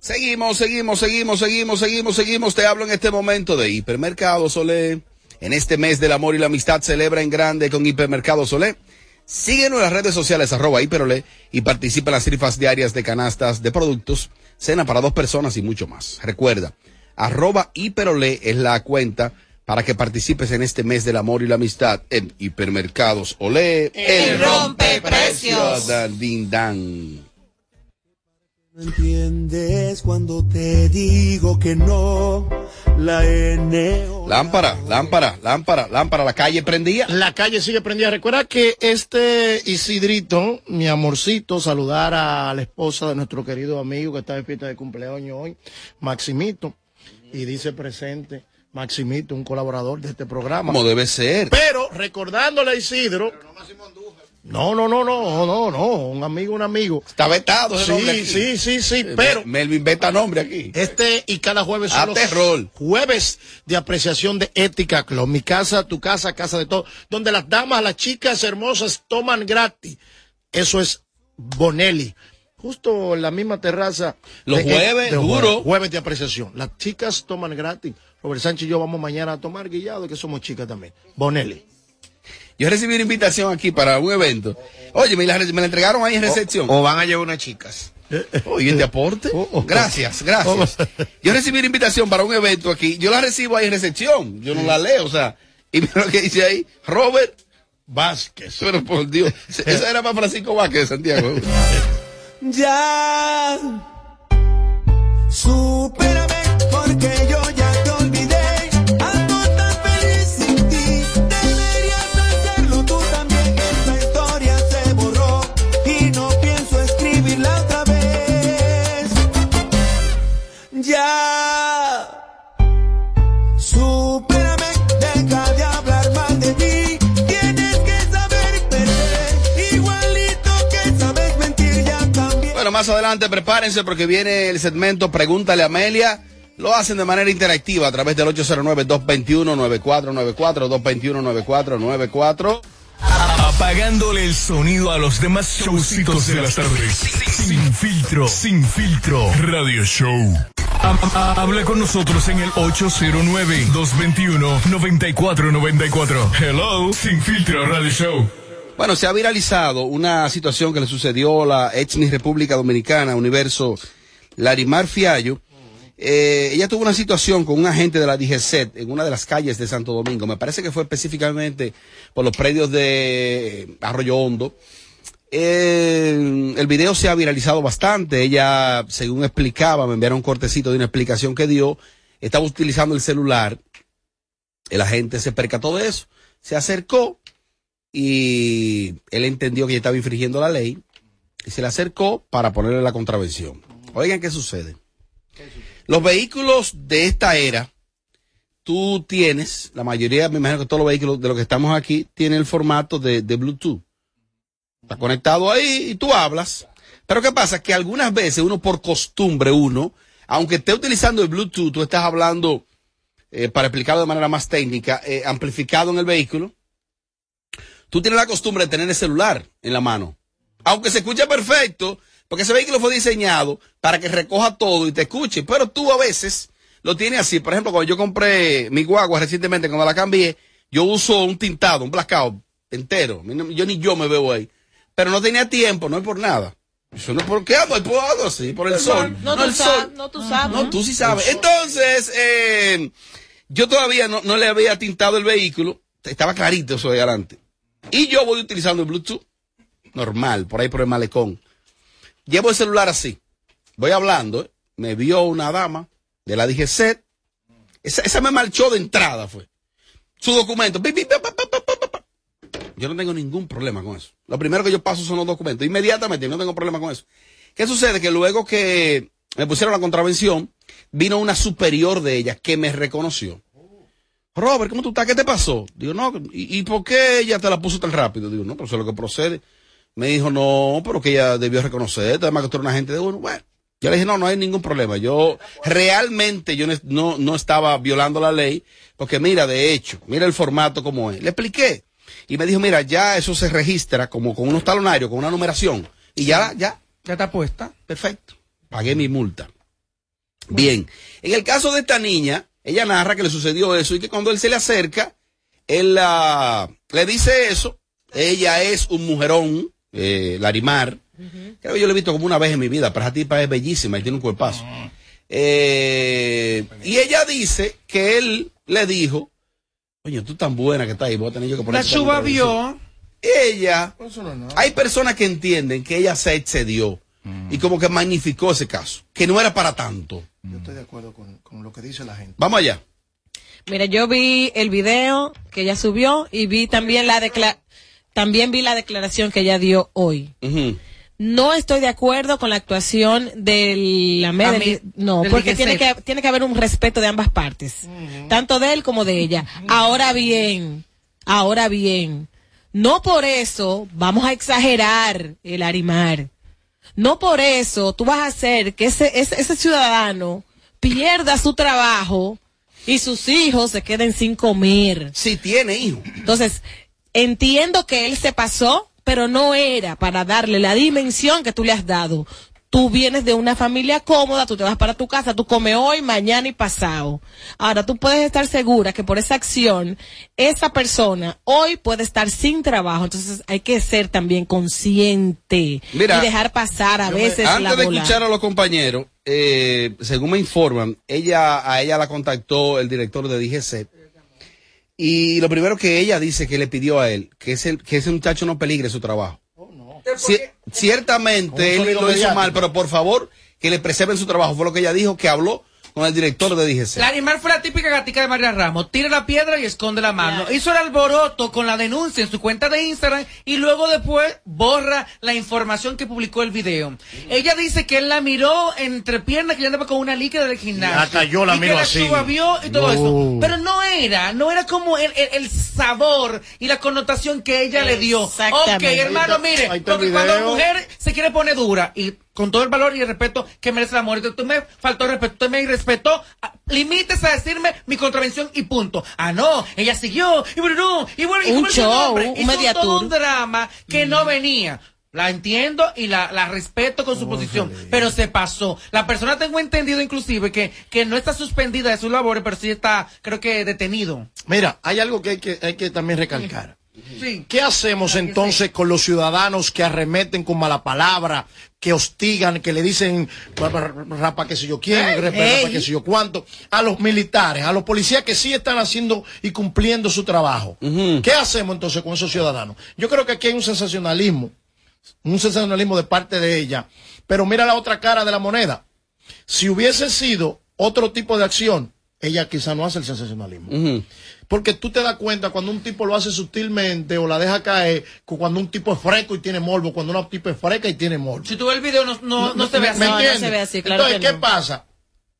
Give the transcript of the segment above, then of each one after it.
Seguimos, seguimos, seguimos, seguimos, seguimos, seguimos. Te hablo en este momento de Hipermercado Solé. En este mes del amor y la amistad celebra en grande con Hipermercado Solé. Síguenos en las redes sociales arroba hiperolé y participa en las rifas diarias de canastas de productos, cena para dos personas y mucho más. Recuerda, arroba hiperolé es la cuenta para que participes en este mes del amor y la amistad en Hipermercados Olé. El rompe precios. Din dan. No entiendes cuando te digo que no. La N. Lámpara, lámpara, lámpara, lámpara, la calle prendía. La calle sigue prendida. Recuerda que este Isidrito, mi amorcito, saludar a la esposa de nuestro querido amigo que está de fiesta de cumpleaños hoy, Maximito, y dice presente. Maximito, un colaborador de este programa. Como debe ser. Pero recordándole a Isidro. No, no, no, no, no, no, un amigo, un amigo. Está vetado ese Sí, nombre aquí. sí, sí, sí, Eh, pero Melvin veta nombre aquí. este y cada jueves son A los terror. jueves de apreciación de Ética Club. Mi casa, tu casa, casa de todo. Donde las damas, las chicas hermosas toman gratis. Eso es Bonelli. Justo en la misma terraza. Los de- jueves, de duro. Jueves de apreciación. Las chicas toman gratis. Robert Sánchez y yo vamos mañana a tomar guillado, que somos chicas también. Bonelli. Yo recibí una invitación aquí para un evento. Oye, me la, me la entregaron ahí en recepción. O van a llevar unas chicas. Oye, ¿este aporte? Gracias, gracias. Yo recibí una invitación para un evento aquí. Yo la recibo ahí en recepción. Yo no la leo, o sea. Y mira lo que dice ahí. Robert Vázquez. Pero por Dios. Esa era para Francisco Vázquez de Santiago. Ya. Supérame porque yo más adelante prepárense porque viene el segmento Pregúntale a Amelia. Lo hacen de manera interactiva a través del 809-221-9494, 221-9494. Apagándole el sonido a los demás showcitos de las tardes. Sin filtro, sin filtro. Radio Show. Ha- ha- Habla con nosotros en el 809-221-9494. Hello, Sin Filtro Radio Show. Bueno, se ha viralizado una situación que le sucedió a la ex Miss República Dominicana, Universo Larimar Fiallo. Eh, ella tuvo una situación con un agente de la DGCET en una de las calles de Santo Domingo. Me parece que fue específicamente por los predios de Arroyo Hondo. Eh, el video se ha viralizado bastante. Ella, según explicaba, me enviaron un cortecito de una explicación que dio. Estaba utilizando el celular. El agente se percató de eso. Se acercó y él entendió que estaba infringiendo la ley y se le acercó para ponerle la contravención. Oigan qué sucede. Los vehículos de esta era, tú tienes, la mayoría, me imagino que todos los vehículos de los que estamos aquí, tienen el formato de, de Bluetooth. Está conectado ahí y tú hablas. Pero ¿qué pasa? Que algunas veces uno por costumbre, uno, aunque esté utilizando el Bluetooth, tú estás hablando, eh, para explicarlo de manera más técnica, eh, amplificado en el vehículo, tú tienes la costumbre de tener el celular en la mano. Aunque se escuche perfecto, porque ese vehículo fue diseñado para que recoja todo y te escuche, pero tú a veces lo tienes así. Por ejemplo, cuando yo compré mi guagua recientemente, cuando la cambié, yo uso un tintado, un blackout entero. Yo ni yo me veo ahí. Pero no tenía tiempo, no es por nada. Eso no es por qué ando, por algo así, por el sol. No, tú el sabes, no, tú sabes. no, tú sí sabes. Entonces, eh, yo todavía no, no le había tintado el vehículo. Estaba clarito eso de adelante. Y yo voy utilizando el Bluetooth normal, por ahí por el malecón. Llevo el celular así. Voy hablando. ¿eh? Me vio una dama de la DGC. Esa, esa me marchó de entrada, fue. Su documento. Yo no tengo ningún problema con eso. Lo primero que yo paso son los documentos. Inmediatamente, no tengo problema con eso. ¿Qué sucede? Que luego que me pusieron la contravención, vino una superior de ella que me reconoció. Robert, ¿cómo tú estás? ¿Qué te pasó? Digo, no, ¿y, y por qué ella te la puso tan rápido? Digo, no, pero eso es lo que procede. Me dijo, no, pero que ella debió reconocerte, además que tú eres una gente de uno. Bueno, yo le dije, no, no hay ningún problema. Yo realmente yo no, no, no estaba violando la ley, porque mira, de hecho, mira el formato como es. Le expliqué. Y me dijo, mira, ya eso se registra como con unos talonarios, con una numeración. Y ya, ya. Ya está puesta. Perfecto. pagué mi multa. Bien, en el caso de esta niña, ella narra que le sucedió eso y que cuando él se le acerca, él la- le dice eso. Ella es un mujerón, eh, Larimar. Creo que yo lo he visto como una vez en mi vida, pero esa tipa es bellísima y tiene un cuerpazo. Eh, y ella dice que él le dijo, oye, tú tan buena que estás ahí, voy a tener yo que poner La chuba vio. Ella, no hay personas que entienden que ella se excedió y como que magnificó ese caso, que no era para tanto. Yo estoy de acuerdo con, con lo que dice la gente. Vamos allá. Mira, yo vi el video que ella subió y vi también la decla también vi la declaración que ella dio hoy. No estoy de acuerdo con la actuación de la MED, no, del porque tiene que, tiene que haber un respeto de ambas partes, tanto de él como de ella. Ahora bien, ahora bien, no por eso vamos a exagerar el arimar. No por eso tú vas a hacer que ese, ese, ese ciudadano pierda su trabajo y sus hijos se queden sin comer. Si tiene hijo. Entonces, entiendo que él se pasó, pero no era para darle la dimensión que tú le has dado. Tú vienes de una familia cómoda, tú te vas para tu casa, tú comes hoy, mañana y pasado. Ahora, tú puedes estar segura que por esa acción, esa persona hoy puede estar sin trabajo. Entonces, hay que ser también consciente Mira, y dejar pasar a me- veces la antes de escuchar a los compañeros, eh, según me informan, ella a ella la contactó el director de DGC. Y lo primero que ella dice que le pidió a él, que ese, que ese muchacho no peligre su trabajo. Ci- ciertamente él lo hizo mal, pero por favor, que le preserven su trabajo. Fue lo que ella dijo, que habló con el director de DGC. Larimar fue la típica gatica de María Ramos. Tira la piedra y esconde la mano. Hizo el alboroto con la denuncia en su cuenta de Instagram y luego después borra la información que publicó el video. Ella dice que él la miró entre piernas que ella andaba con una líquida del gimnasio. Hasta yo la y miro que así. la y todo No. eso. Pero no era, no era como el, el- el sabor y la connotación que ella le dio. Ok, hermano, mire, porque cuando la mujer se quiere poner dura y con todo el valor y el respeto que merece la. Entonces, Tú me faltó respeto, usted me irrespetó. ah, Limítese a decirme mi contravención y punto. Ah, no, ella siguió y bueno, y bueno, y Un show, un media todo un drama que no venía. La entiendo y la, la respeto con su posición, pero se pasó. La persona tengo entendido inclusive que, que no está suspendida de sus labores, pero sí está, creo que detenido. Mira, hay algo que hay que, hay que también recalcar. Sí. ¿Qué hacemos entonces con los ciudadanos que arremeten con mala palabra, que hostigan, que le dicen "Ra- ra- rapa que sé yo quién, rapa ey. que sé yo cuánto, a los militares, a los policías que sí están haciendo y cumpliendo su trabajo? ¿Qué hacemos entonces con esos ciudadanos? Yo creo que aquí hay un sensacionalismo, un sensacionalismo de parte de ella, pero mira la otra cara de la moneda. Si hubiese sido otro tipo de acción, ella quizá no hace el sensacionalismo. Porque tú te das cuenta cuando un tipo lo hace sutilmente o la deja caer, cu- cuando un tipo es fresco y tiene morbo, cuando una tipo es fresca y tiene morbo. Si tú ves el video, no, no, no se ve ¿Me- así. me No, se ve así, claro Entonces, que ¿qué no. pasa?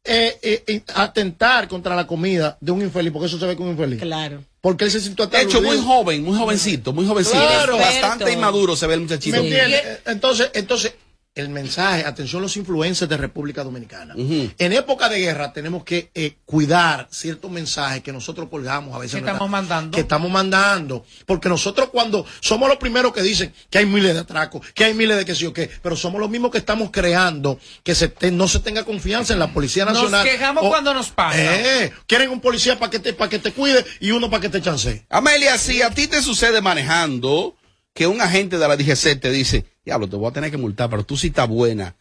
Eh, eh, eh, atentar contra la comida de un infeliz, porque eso se ve como un infeliz. Claro. Porque él se sintió De hecho, muy joven, muy jovencito, muy jovencito. Claro. Bastante inmaduro se ve el muchachito. ¿Me entiendes? Entonces, entonces, el mensaje, atención los influencers de República Dominicana. En época de guerra tenemos que eh, cuidar ciertos mensajes que nosotros colgamos a veces. Que estamos mandando. Que estamos mandando. Porque nosotros cuando somos los primeros que dicen que hay miles de atracos, que hay miles de que sí o qué, pero somos los mismos que estamos creando que se te- no se tenga confianza en la Policía Nos Nacional. quejamos O- cuando nos pasa. Eh, quieren un policía para que te, para que te cuide y uno para que te chancee. Amelia, si a ti te sucede manejando que un agente de la DGC te dice, diablo, te voy a tener que multar, pero tú sí estás buena.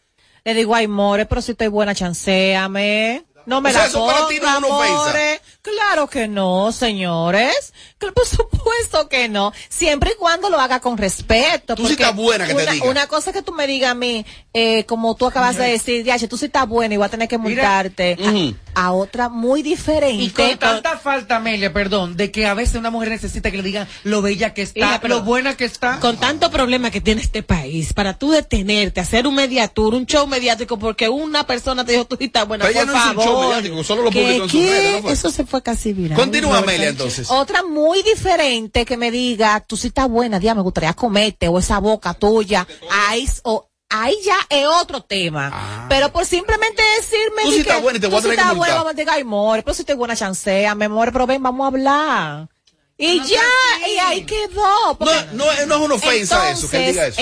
Le digo, ay, more, pero si estoy buena, chanceame. No me O sea, la eso para ti no es una ofensa. Claro que no, señores. Por supuesto que no. Siempre y cuando lo haga con respeto. Tú sí estás buena que te una, diga. Una cosa que tú me digas a mí, eh, como tú acabas de decir, Diache, tú sí estás buena y voy a tener que Mira, multarte. a- ujú. a, otra muy diferente. Y con tanta falta, Amelia, perdón, de que a veces una mujer necesita que le digan lo bella que está, pero- lo buena que está. Con tanto problema que tiene este país, para tú detenerte, hacer un mediatur, un show mediático, porque una persona te dijo tú sí estás buena, Pero ella por no un favor. show mediático, solo lo ¿Qué- publicó en sus redes, ¿no fue? Eso se fue casi viral. Continúa, No, Amelia, entonces. Otra muy diferente que me diga, tú sí estás buena, día me gustaría comerte, o esa boca tuya, ahí, o, ahí ya es otro tema. Pero por simplemente decirme, Ah. Tú sí que estás buena y te voy a tú sí tener que estás buena, vamos a decir, ay, more, pero si estoy buena, chancea, me more, pero ven, vamos a hablar. Y ya, y ahí quedó. No, no, es- no es una ofensa eso, que él diga eso.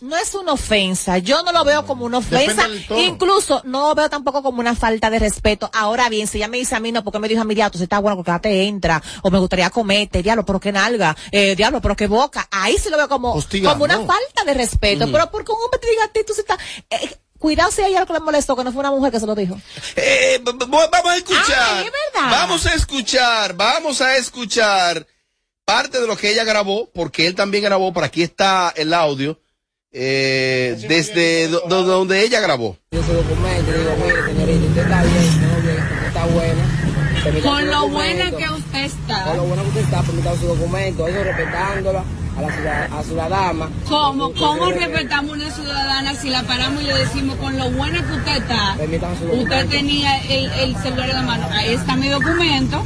No es una ofensa. Yo no lo veo como una ofensa. Incluso no lo veo tampoco como una falta de respeto. Ahora bien, si ella me dice a mí, no, porque me dijo a mí, diablo, tú está bueno, porque te entra, o me gustaría comerte, diablo, pero que nalga, eh, diablo, pero que boca. Ahí sí lo veo como, como una falta de respeto. Pero porque un hombre te diga a ti, tú sí estás, eh, cuidado si hay algo que le molestó, que no fue una mujer que se lo dijo. Eh, b- vamos a escuchar. Ay, es verdad. Vamos a escuchar, vamos a escuchar parte de lo que ella grabó, porque él también grabó, por aquí está el audio, eh, desde do- do- donde ella grabó. Yo su documento y digo, mire, señorita, usted está bien, no bien, usted está buena. Permítame Con lo buena que usted está. Con lo buena que usted está, permítame su documento, eso respetándola a la ciudad- a su dama. ¿Cómo, cómo respetamos una ciudadana si la paramos y le decimos con lo buena que usted está? Permítame su Usted tenía el, el celular en la mano. Ahí está mi documento.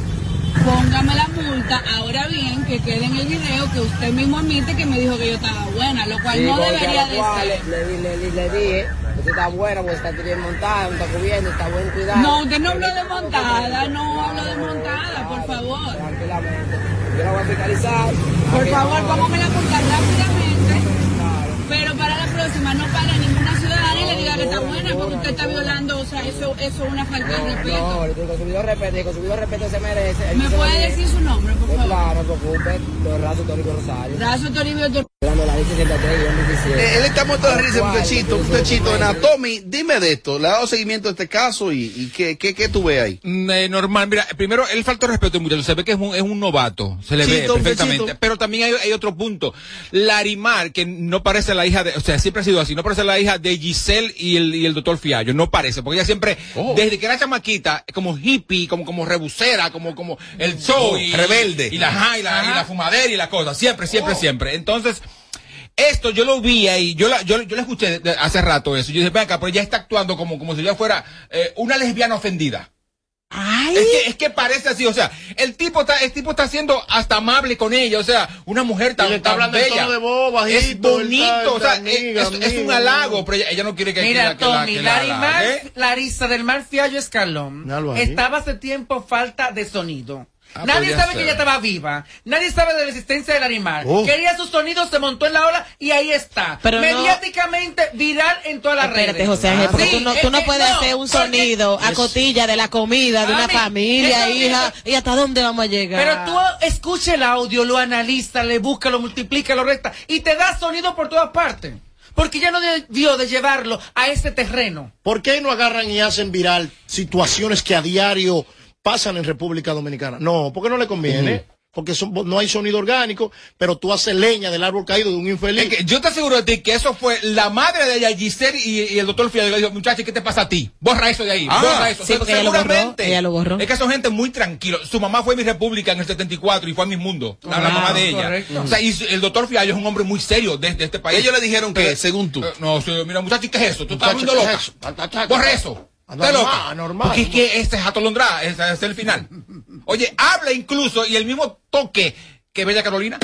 Póngame la multa. Ahora bien, que quede en el video que usted mismo admite que me dijo que yo estaba buena, lo cual Sí, no debería de cual ser. Le, le, le, le, dije, usted está buena, porque está bien montada, está cubriendo, está buen cuidado. No, usted no habló de montada, no habló de montada, por favor. Tranquilamente. Yo la voy a fiscalizar. Por favor, póngame la multa rápidamente. Pero para la próxima no para ninguna ciudadana y le diga que está buena porque usted está violando, o sea, eso, eso es una falta de No, respeto. que su video respeto, y con su video respeto se merece. ¿Me puede decir su nombre, por Pues favor? claro, no se preocupe, don Razo Toribio Rosario. Razo Toribio Tor- Hablando de la ley 63 y 17. Eh, él está muerto de risa, muchachito, muchachito. Natomi, dime de esto. ¿Le ha dado seguimiento a este caso y, y qué, qué, qué tú ves ahí? Mm, eh, normal, mira, primero, él falta de respeto, muchacho. Se ve que es un, es un novato. Se le ve perfectamente. Pero también hay, hay otro punto. Larimar, que no parece la hija de, o sea, siempre ha sido así, no parece la hija de Giselle y el, y el doctor Fiallo. No parece, porque ella siempre, Oh. desde que era chamaquita, como hippie, como, como rebusera, como, como el show Oh, y, rebelde. Y la, ajá, y la, y la fumadera y la cosa. Siempre, siempre, siempre. Entonces, esto yo lo vi ahí, yo la, yo, yo la escuché hace rato eso. Yo dije, ven acá, pero ella está actuando como, como si ella fuera eh, una lesbiana ofendida. Ay, Es que, es que parece así, o sea, el tipo está, el tipo está siendo hasta amable con ella, o sea, una mujer tan, Y le está tan hablando bella. de voz, bajito, es bonito, está- o sea, es, amiga, es- es un halago, pero ella, ella no quiere que, que Mira, la- que la- Tommy, que la Larimar. Larisa del Mar Fiallo Escalón estaba hace tiempo falta de sonido. Ah, Nadie podría sabe ser. que ella estaba viva. Nadie sabe de la existencia de Larimar. Oh. Quería su sonido, se montó en la ola y ahí está. Pero no- Mediáticamente viral en todas las Espérate, redes. José Ángel, porque Sí, tú no, es tú no que puedes hacer un porque- sonido a cotilla de la comida de una familia, hija. ¿Y hasta dónde vamos a llegar? Pero tú escucha el audio, lo analiza, le busca, lo multiplica, lo resta y te da sonido por todas partes. Porque ya no debió de llevarlo a ese terreno. ¿Por qué no agarran y hacen viral situaciones que a diario pasan en República Dominicana? No, porque no le conviene. Porque son- no hay sonido orgánico, pero tú haces leña del árbol caído de un infeliz. Es que yo te aseguro de ti que eso fue la madre de ella, Giselle y, y el doctor Fiallo. Le dijo, muchacha, ¿qué te pasa a ti? Borra eso de ahí, Ah, borra eso. sí, porque ella lo borró, Seguramente. ella lo borró. Es que son gente muy tranquilo. Su mamá fue mi república en el 74 y fue a mi mundo. La, la Wow, mamá de ella. correcto. O sea, y el doctor Fiallo es un hombre muy serio de, de este país. Ellos le dijeron que, Pero- según tú. Eh, No, mira, muchacho, ¿qué es eso? Tú estás Muchacho, viendo ¿qué loca. es Borra eso. Anormal, anormal. Porque es que este es atolondrá, ese es el final. Oye, habla incluso y el mismo toque que Bella Carolina.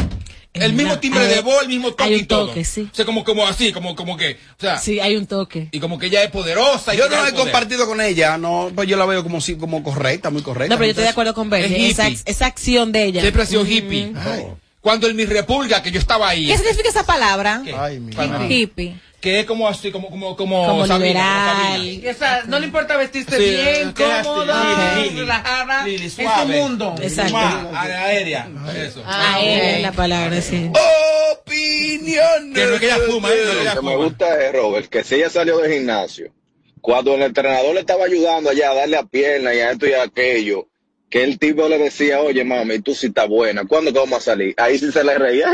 El mismo timbre Hay- de voz, el mismo toque hay un y todo. toque, sí. O sea, como, como así, como, como que, o sea, Sí, hay un toque. y como que ella es poderosa. y Yo no he compartido con ella, no, pues yo la veo como, si- como correcta, muy correcta. No, pero yo estoy de acuerdo con Es Bernie. Esa, acción de ella. Siempre ha sido hippie. Ay. Cuando en mi república, que yo estaba ahí, ¿Qué significa esa palabra? ¿Qué? Ay, mi. Hippie. Que es como así, como, como, como, Como Sabina, como liberal. Sabina. O sea, no le importa vestirse Sí, bien, es cómoda, relajada, Lili, en su suave. mundo. Exacto. Aérea. Eso. Ah, es la palabra, sí. Opinión. Que no es que ella fuma, ¿eh? Es Lo que me gusta es, Robert, que si ella salió del gimnasio, cuando el entrenador le estaba ayudando allá a darle a pierna y a esto y a aquello, que el tipo le decía, oye, mami, tú sí estás buena, ¿cuándo vamos a salir? Ahí sí se le reía,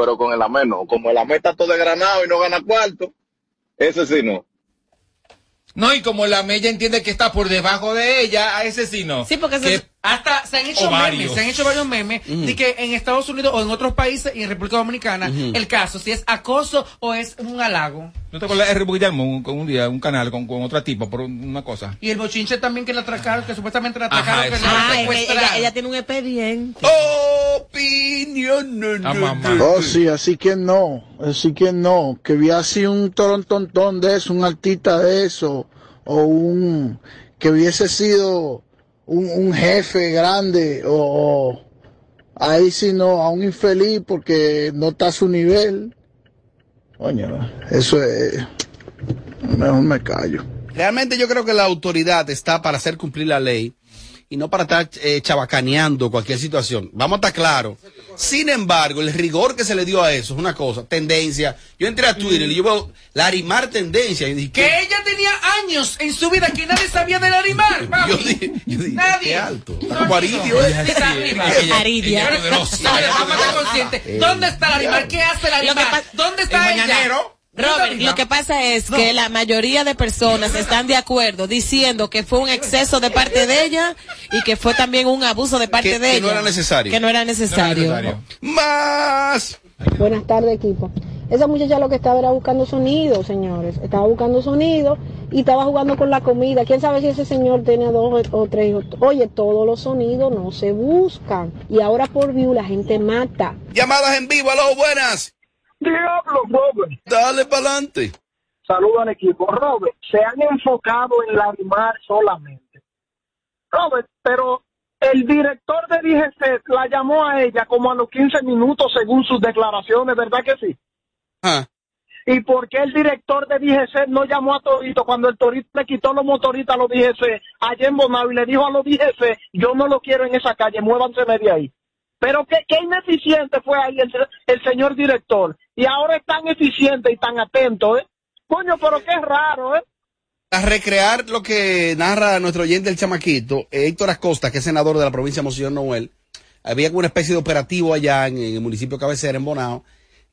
pero con el AME no. Como el AME está todo desgranado y no gana cuarto, ese sí no. No, y como la mella entiende que está por debajo de ella, a ese sí no. Sí, porque eso Que- es- Hasta se han hecho memes, se han hecho varios memes de que en Estados Unidos o en otros países y en República Dominicana el caso si es acoso o es un halago. ¿No te acuerdas de R. Guillermo un, con un día, un canal con, con otra tipa por un- una cosa? Y el bochinche también que la atracaron, que supuestamente la Ajá, atracaron, que eso. la Ah, ella, ella- ella tiene un expediente. Opinión. no, Ah, no, mamá. no. Oh, sí, así que no, así que no, que vi así un torontontón de eso, un artista de eso, o un, que hubiese sido un, un jefe grande, o, o ahí sí no, a un infeliz porque no está a su nivel. Coño, eso es... Mejor me callo. Realmente yo creo que la autoridad está para hacer cumplir la ley y no para estar eh, chabacaneando cualquier situación. Vamos a estar claros. Sin embargo, el rigor que se le dio a eso es una cosa, tendencia. Yo entré a Twitter y yo veo Larimar tendencia y dije, Que ella tenía años en su vida que nadie sabía de Larimar, papi. yo dije, yo dije, Nadie. qué alto. Está como Aridio, ¿eh? Aridia. Ella es poderosa. Ella vamos a estar conscientes. ¿Dónde está Larimar? ¿Qué hace Larimar? ¿Dónde está ella? Robert, lo que pasa es que la mayoría de personas están de acuerdo diciendo que fue un exceso de parte de ella y que fue también un abuso de parte Que- de que ella. no era necesario. Que no era necesario. Más. Buenas tardes, equipo. Esa muchacha lo que estaba era buscando sonido, señores. Estaba buscando sonido y estaba jugando con la comida. ¿Quién sabe si ese señor tiene dos o tres? hijos? Oye, todos los sonidos no se buscan. Y ahora por view la gente mata. Llamadas en vivo, aló, buenas. Diablo, Robert. Dale para adelante. Saludos al equipo. Robert, se han enfocado en Larimar solamente. Robert, pero el director de DGC la llamó a ella como a los 15 minutos según sus declaraciones, ¿verdad que sí? Ah. ¿Y por qué el director de DGC no llamó a Torito cuando el Torito le quitó los motoristas a los DGC allá en Bonao y le dijo a los DGC, yo no lo quiero en esa calle, muévanse de ahí? Pero qué, qué ineficiente fue ahí el, el señor director. Y ahora es tan eficiente y tan atento, ¿eh? Coño, pero qué raro, ¿eh? A recrear lo que narra nuestro oyente el chamaquito, eh, Héctor Acosta, que es senador de la provincia de Monseñor Noel, había una especie de operativo allá en, el municipio de cabecera, en Bonao,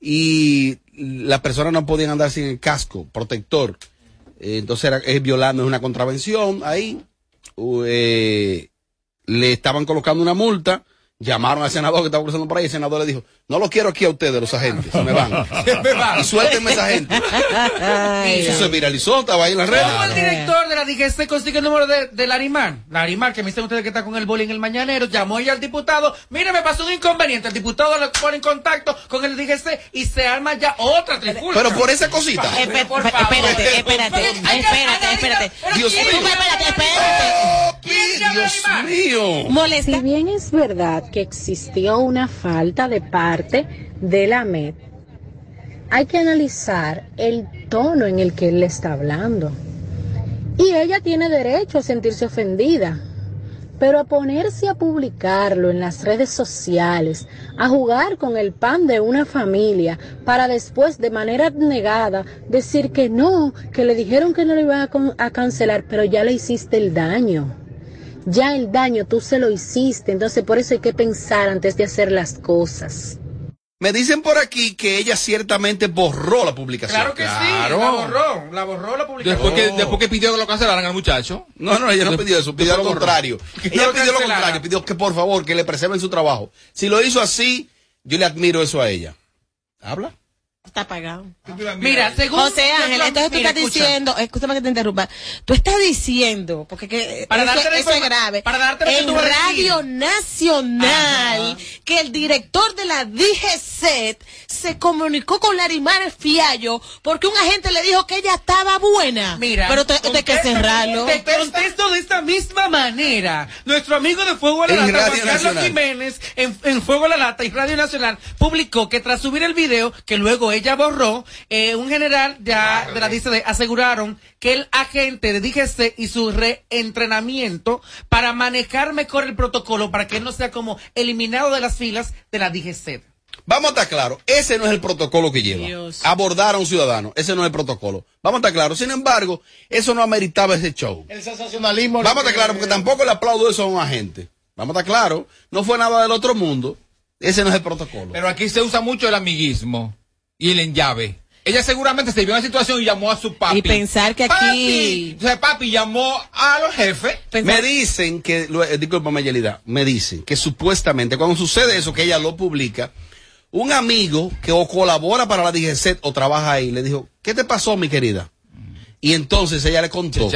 y las personas no podían andar sin el casco protector. Eh, entonces era, es violando, es una contravención ahí. U- eh, le estaban colocando una multa, llamaron al senador que estaba cruzando por ahí, el senador le dijo, no lo quiero aquí a ustedes, los agentes, se me van. Se me van. Y suéltenme esa gente. Y eso se viralizó, estaba ahí en las redes. ¿Cómo el director de la DGC consigue el número de, de Larimar? Larimar, que me dicen ustedes que está con el boli en el mañanero, llamó ella al diputado. Mire, me pasó un inconveniente. El diputado le pone en contacto con el DGC y se arma ya otra trifulca. Pero por esa cosita. Espe- Por espe- favor. espérate, espérate, espérate, espérate. Dios mío. espérate, espérate. Dios mío. Molesta. Si bien es verdad que existió una falta de de la MED, hay que analizar el tono en el que él le está hablando. Y ella tiene derecho a sentirse ofendida. Pero a ponerse a publicarlo en las redes sociales, a jugar con el pan de una familia, para después de manera negada decir que no, que le dijeron que no lo iban a, a cancelar, pero ya le hiciste el daño. Ya el daño tú se lo hiciste, entonces por eso hay que pensar antes de hacer las cosas. Me dicen por aquí que ella ciertamente borró la publicación. Claro que sí, la borró, la borró la publicación. Después que, después que pidió que lo cancelaran al muchacho. No, no, ella no pidió eso, pidió lo contrario. Ella lo pidió lo contrario, pidió que por favor que le preserven su trabajo. Si lo hizo así, yo le admiro eso a ella. ¿Habla? Está apagado. Mira, según José Ángel, entonces tú mira, estás escucha. diciendo, escúchame que te interrumpa, tú estás diciendo, porque que, Para eso, darte eso es grave, para darte lo que en tú Radio. Nacional, que el director de la DGCET se comunicó con Larimar Fiallo porque un agente le dijo que ella estaba buena. Mira, pero te, te hay que cerrarlo. Te contesto de esta misma manera. Nuestro amigo de Fuego a la En Lata, Juan Carlos Nacional. Jiménez, en, en Fuego a la Lata y Radio Nacional, publicó que tras subir el video, que luego ella borró, eh, un general ya de la DCD aseguraron que el agente de DGC y su reentrenamiento para manejar mejor el protocolo para que él no sea como eliminado de las filas de la DGC. Vamos a estar claros, ese no es el protocolo que lleva. Dios. Abordar a un ciudadano, ese no es el protocolo. Vamos a estar claros. Sin embargo, eso no ameritaba ese show. El sensacionalismo. Vamos a estar claros, porque tampoco le aplaudo eso a un agente. Vamos a estar claros, no fue nada del otro mundo. Ese no es el protocolo. Pero aquí se usa mucho el amiguismo y el enllave. Ella seguramente se vio en la situación y llamó a su papi. Y pensar que aquí- Papi, o sea, papi llamó a los jefes. Me dicen que, eh, discúlpame, Yelida, me dicen que supuestamente cuando sucede eso, que ella lo publica, un amigo que o colabora para la DGC o trabaja ahí, le dijo, ¿qué te pasó, mi querida? Y entonces ella le contó.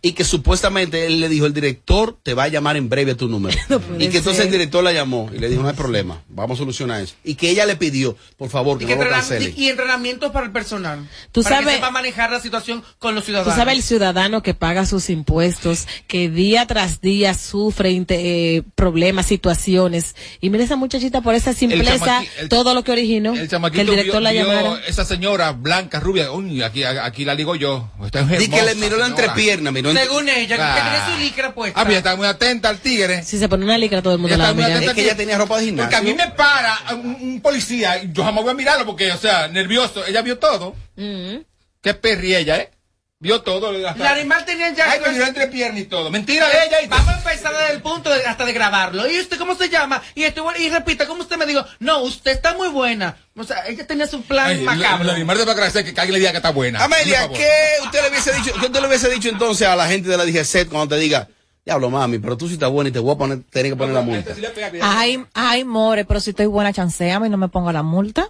Y que supuestamente él le dijo, el director te va a llamar en breve a tu número. y que entonces ser. el director la llamó y le dijo, no hay problema, vamos a solucionar eso. Y que ella le pidió, por favor, que Y, que no lo cancelen. y entrenamientos para el personal. Tú para sabes- que sepa manejar la situación con los Tú ciudadanos. sabes el ciudadano que paga sus impuestos, que día tras día sufre eh, problemas, situaciones. Y mira esa muchachita por esa simpleza, el- todo lo que originó, El que chamaquito el director vio- la llamara. esa señora blanca, rubia, uy, aquí, aquí la ligo yo. Esta es Y que le miró la entrepierna, miró entre- Según ella, que Ah. tiene su licra puesta. Ah, pues ella está muy atenta al tigre. Si se pone una licra, todo el mundo la va está a muy mirar. atenta Es que ella tenía ropa de gimnasio. Porque a mí me para un, un policía yo jamás voy a mirarlo porque, o sea, nervioso. Ella vio todo. Mm. Qué perri ella, ¿eh? Vio todo. El animal tenía ya. Ay, miró entre piernas y todo. Mentira de ella. Y Vamos a empezar desde el punto de, hasta de grabarlo. ¿Y usted cómo se llama? Y, esto, y repita, ¿cómo usted me dijo? No, usted está muy buena. O sea, ella tenía su plan Ay, macabro. El animal te va a agradecer que alguien le diga que está buena. Amelia. ¿qué usted le hubiese dicho, qué usted le hubiese dicho entonces a la gente de la DGC cuando te diga, diablo mami, pero tú sí estás buena y te voy a poner, tener que poner la multa? Ay, ay, more, pero si estoy buena, chanceame y no me pongo la multa.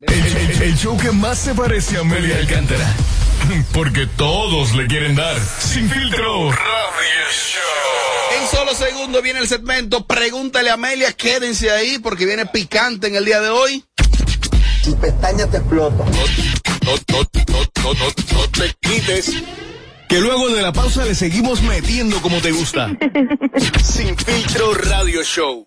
El, el- el show que más se parece a Amelia Alcántara. Porque todos le quieren dar. Sin filtro. En solo segundos viene el segmento Pregúntale a Amelia, quédense ahí porque viene picante en el día de hoy. Tu pestaña te explota. No, no, no, no, no, no te quites. Que luego de la pausa le seguimos metiendo como te gusta. Sin filtro radio show.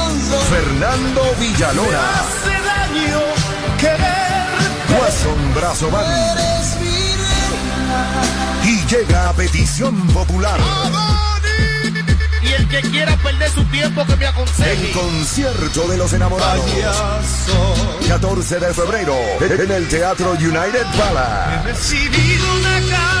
Fernando Villalona, hace daño. Watson Brazo Band. Y llega a petición popular. Y el que quiera perder su tiempo que me aconseje. El concierto de los enamorados. 14 de febrero en el Teatro United Palace. Recibido una tuya.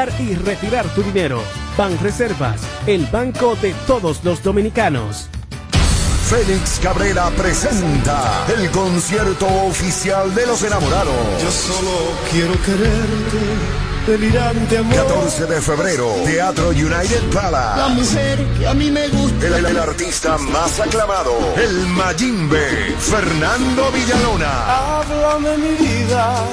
y retirar tu dinero. Banreservas, el banco de todos los dominicanos. Félix Cabrera presenta el concierto oficial de los enamorados. Yo solo quiero quererte, delirante amor. 14 de febrero, Teatro United La Palace. mujer que a mí me gusta. El, el artista más aclamado, el Mayimbe, Fernando Villalona. Háblame mi vida,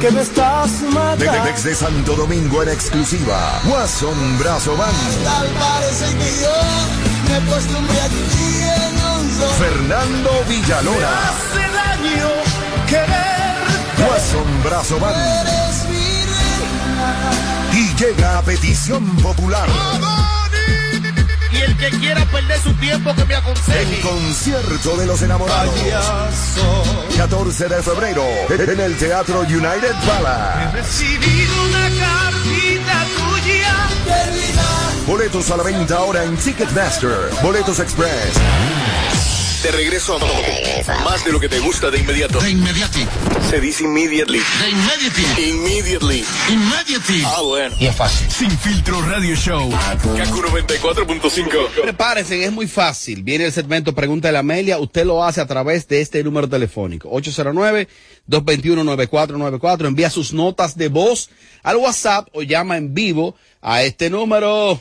que me estás De- matando. desde Santo Domingo en exclusiva, Watson Brazo Band, Tal parece que yo me acostumbré a ti en un. Fernando Me Villalona, hace daño querer. Watson Brazo Band. Eres mi reina. Y llega a petición popular. Y el que quiera perder su tiempo que me aconseje. El concierto de los enamorados. 14 de febrero en el Teatro United Palace. Recibido una cartita tuya. Boletos a la venta ahora en Ticketmaster, Boletos Express. De regreso a más de lo que te gusta de inmediato. De inmediati. Se dice immediately. De inmediati. Immediately. Immediately. Ah, bueno. Y es fácil. Sin filtro radio show. Kaku 94.5. Prepárense, es muy fácil. Viene el segmento Pregúntale a Amelia. Usted lo hace a través de este número telefónico. 809-221-9494. Envía sus notas de voz al WhatsApp o llama en vivo a este número.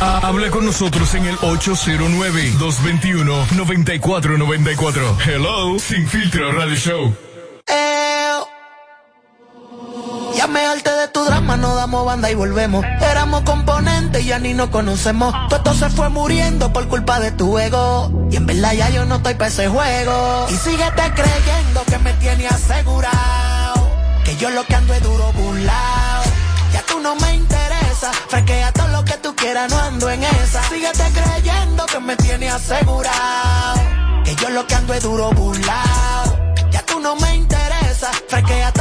Hable con nosotros en el 809-221-9494. Hello, Sin filtro radio show. Ya me harté de tu drama, no damos banda y volvemos. Éramos componentes y ya ni nos conocemos. Todo esto se fue muriendo por culpa de tu ego. Y en verdad ya yo no estoy para ese juego. Y síguete creyendo que me tiene asegurado. Que yo lo que ando es duro burlao. Ya tú no me interesa. Fresquea todo lo que tú quieras, no ando en esa. Síguete creyendo que me tiene asegurado. Que yo lo que ando es duro burlao. Ya tú no me interesa. Fresquea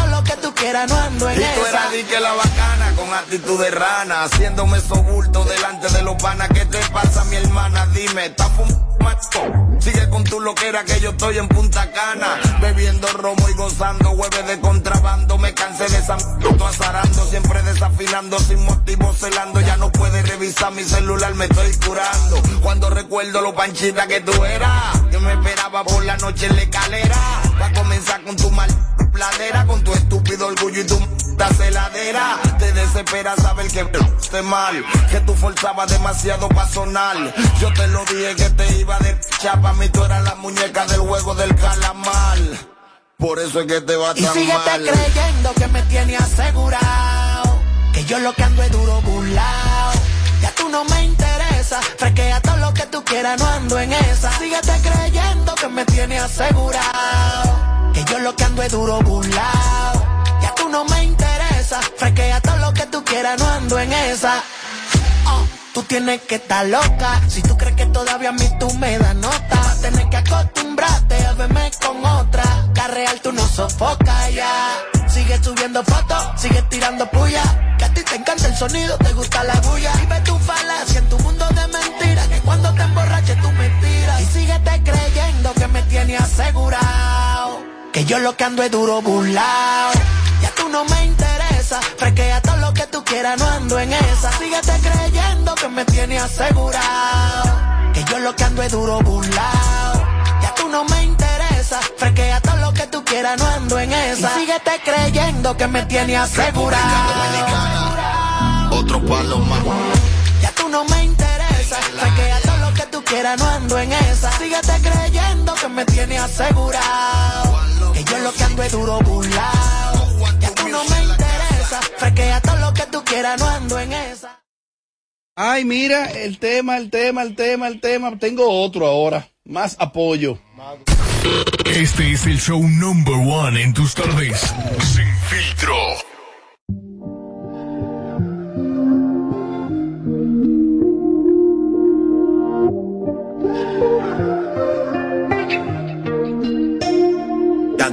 no ando en Y tú eras di que la bacana con actitud de rana, haciéndome sobulto delante de los panas. ¿Qué te pasa, mi hermana? Dime, ¿estás fumando? Sigue con tu loquera que yo estoy en Punta Cana, bebiendo romo y gozando hueves de contrabando. Me cansé de esa azarando, siempre desafinando, sin motivo celando. Ya no puedes revisar mi celular, me estoy curando. Cuando recuerdo lo panchita que tú eras, que me esperaba por la noche en la escalera. Va a comenzar con tu mal pladera, con tu estúpido orgullo y tu m- celadera. Te desespera saber que esté mal, que tú forzabas demasiado pa' sonar. Yo te lo dije que te iba de chapa, mí tú eras la muñeca del juego del calamar. Por eso es que te va Y tan síguete mal. creyendo que me tiene asegurado. Que yo lo que ando es duro burlao. Ya tú no me interesa. Fresquea todo lo que tú quieras, no ando en esa. Síguete creyendo que me tiene asegurado. Que yo lo que ando es duro burlao. Ya tú no me interesa. Fresquea todo lo que tú quieras, no ando en esa. Oh, tú tienes que estar loca. Si tú crees que todavía a mí tú me das nota, vas a tener que acostumbrarte a verme con otra. La real tú no sofocas ya. Sigue subiendo fotos, sigue tirando puya. Que a ti te encanta el sonido, te gusta la bulla. Vive tu falacia en tu mundo de mentiras. Que cuando te emborraches tú me tiras. Y síguete creyendo que me tiene asegurado. Que yo lo que ando es duro burlao. Ya tú no me interesa. Fresquea todo lo que tú quieras, no ando en esa. Síguete creyendo que me tiene asegurado. Que yo lo que ando es duro burlao. Ya tú no me interesa. Fresquea todo lo que tú quieras, no ando en esa. Y síguete creyendo que me tiene asegurado. Otro palo más. Ya tú no me interesa. Fresquea todo lo que tú quieras, no ando en esa. Síguete creyendo que me tiene asegurado. Que yo lo que ando es duro burlao. Ya tú no me interesa. Fresquea todo lo que tú quieras, no ando en esa. Ay, mira, el tema, el tema, el tema, el tema. Tengo otro ahora. Más apoyo. Este es el show number one en tus tardes. Sin filtro.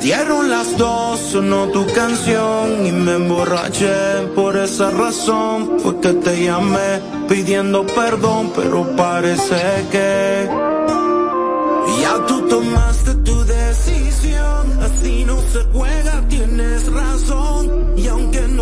Dieron las dos, sonó tu canción y me emborraché. Por esa razón fue que te llamé pidiendo perdón, pero parece que ya tú tomaste tu decisión. Así no se juega, tienes razón. Y aunque no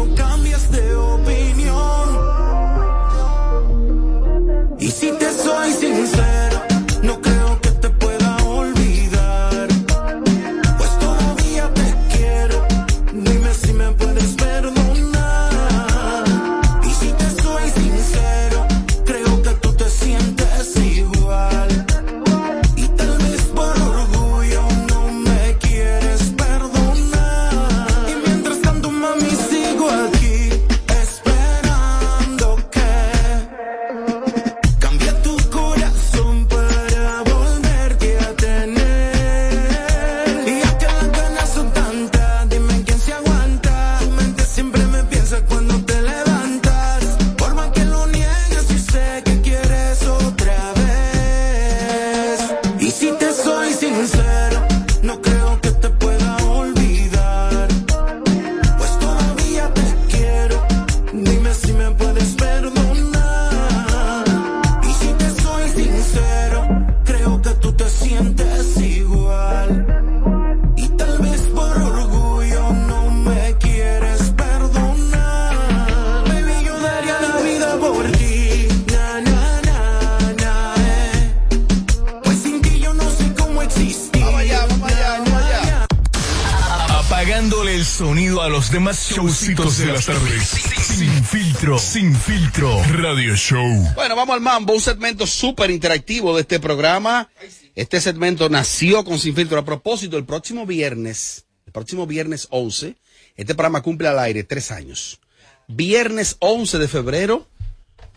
de las tardes. Sin filtro, sin filtro, radio show. Bueno, vamos al mambo, un segmento súper interactivo de este programa. Este segmento nació con Sin Filtro. A propósito, el próximo viernes, el próximo viernes 11, este programa cumple al aire tres años. Viernes 11 de febrero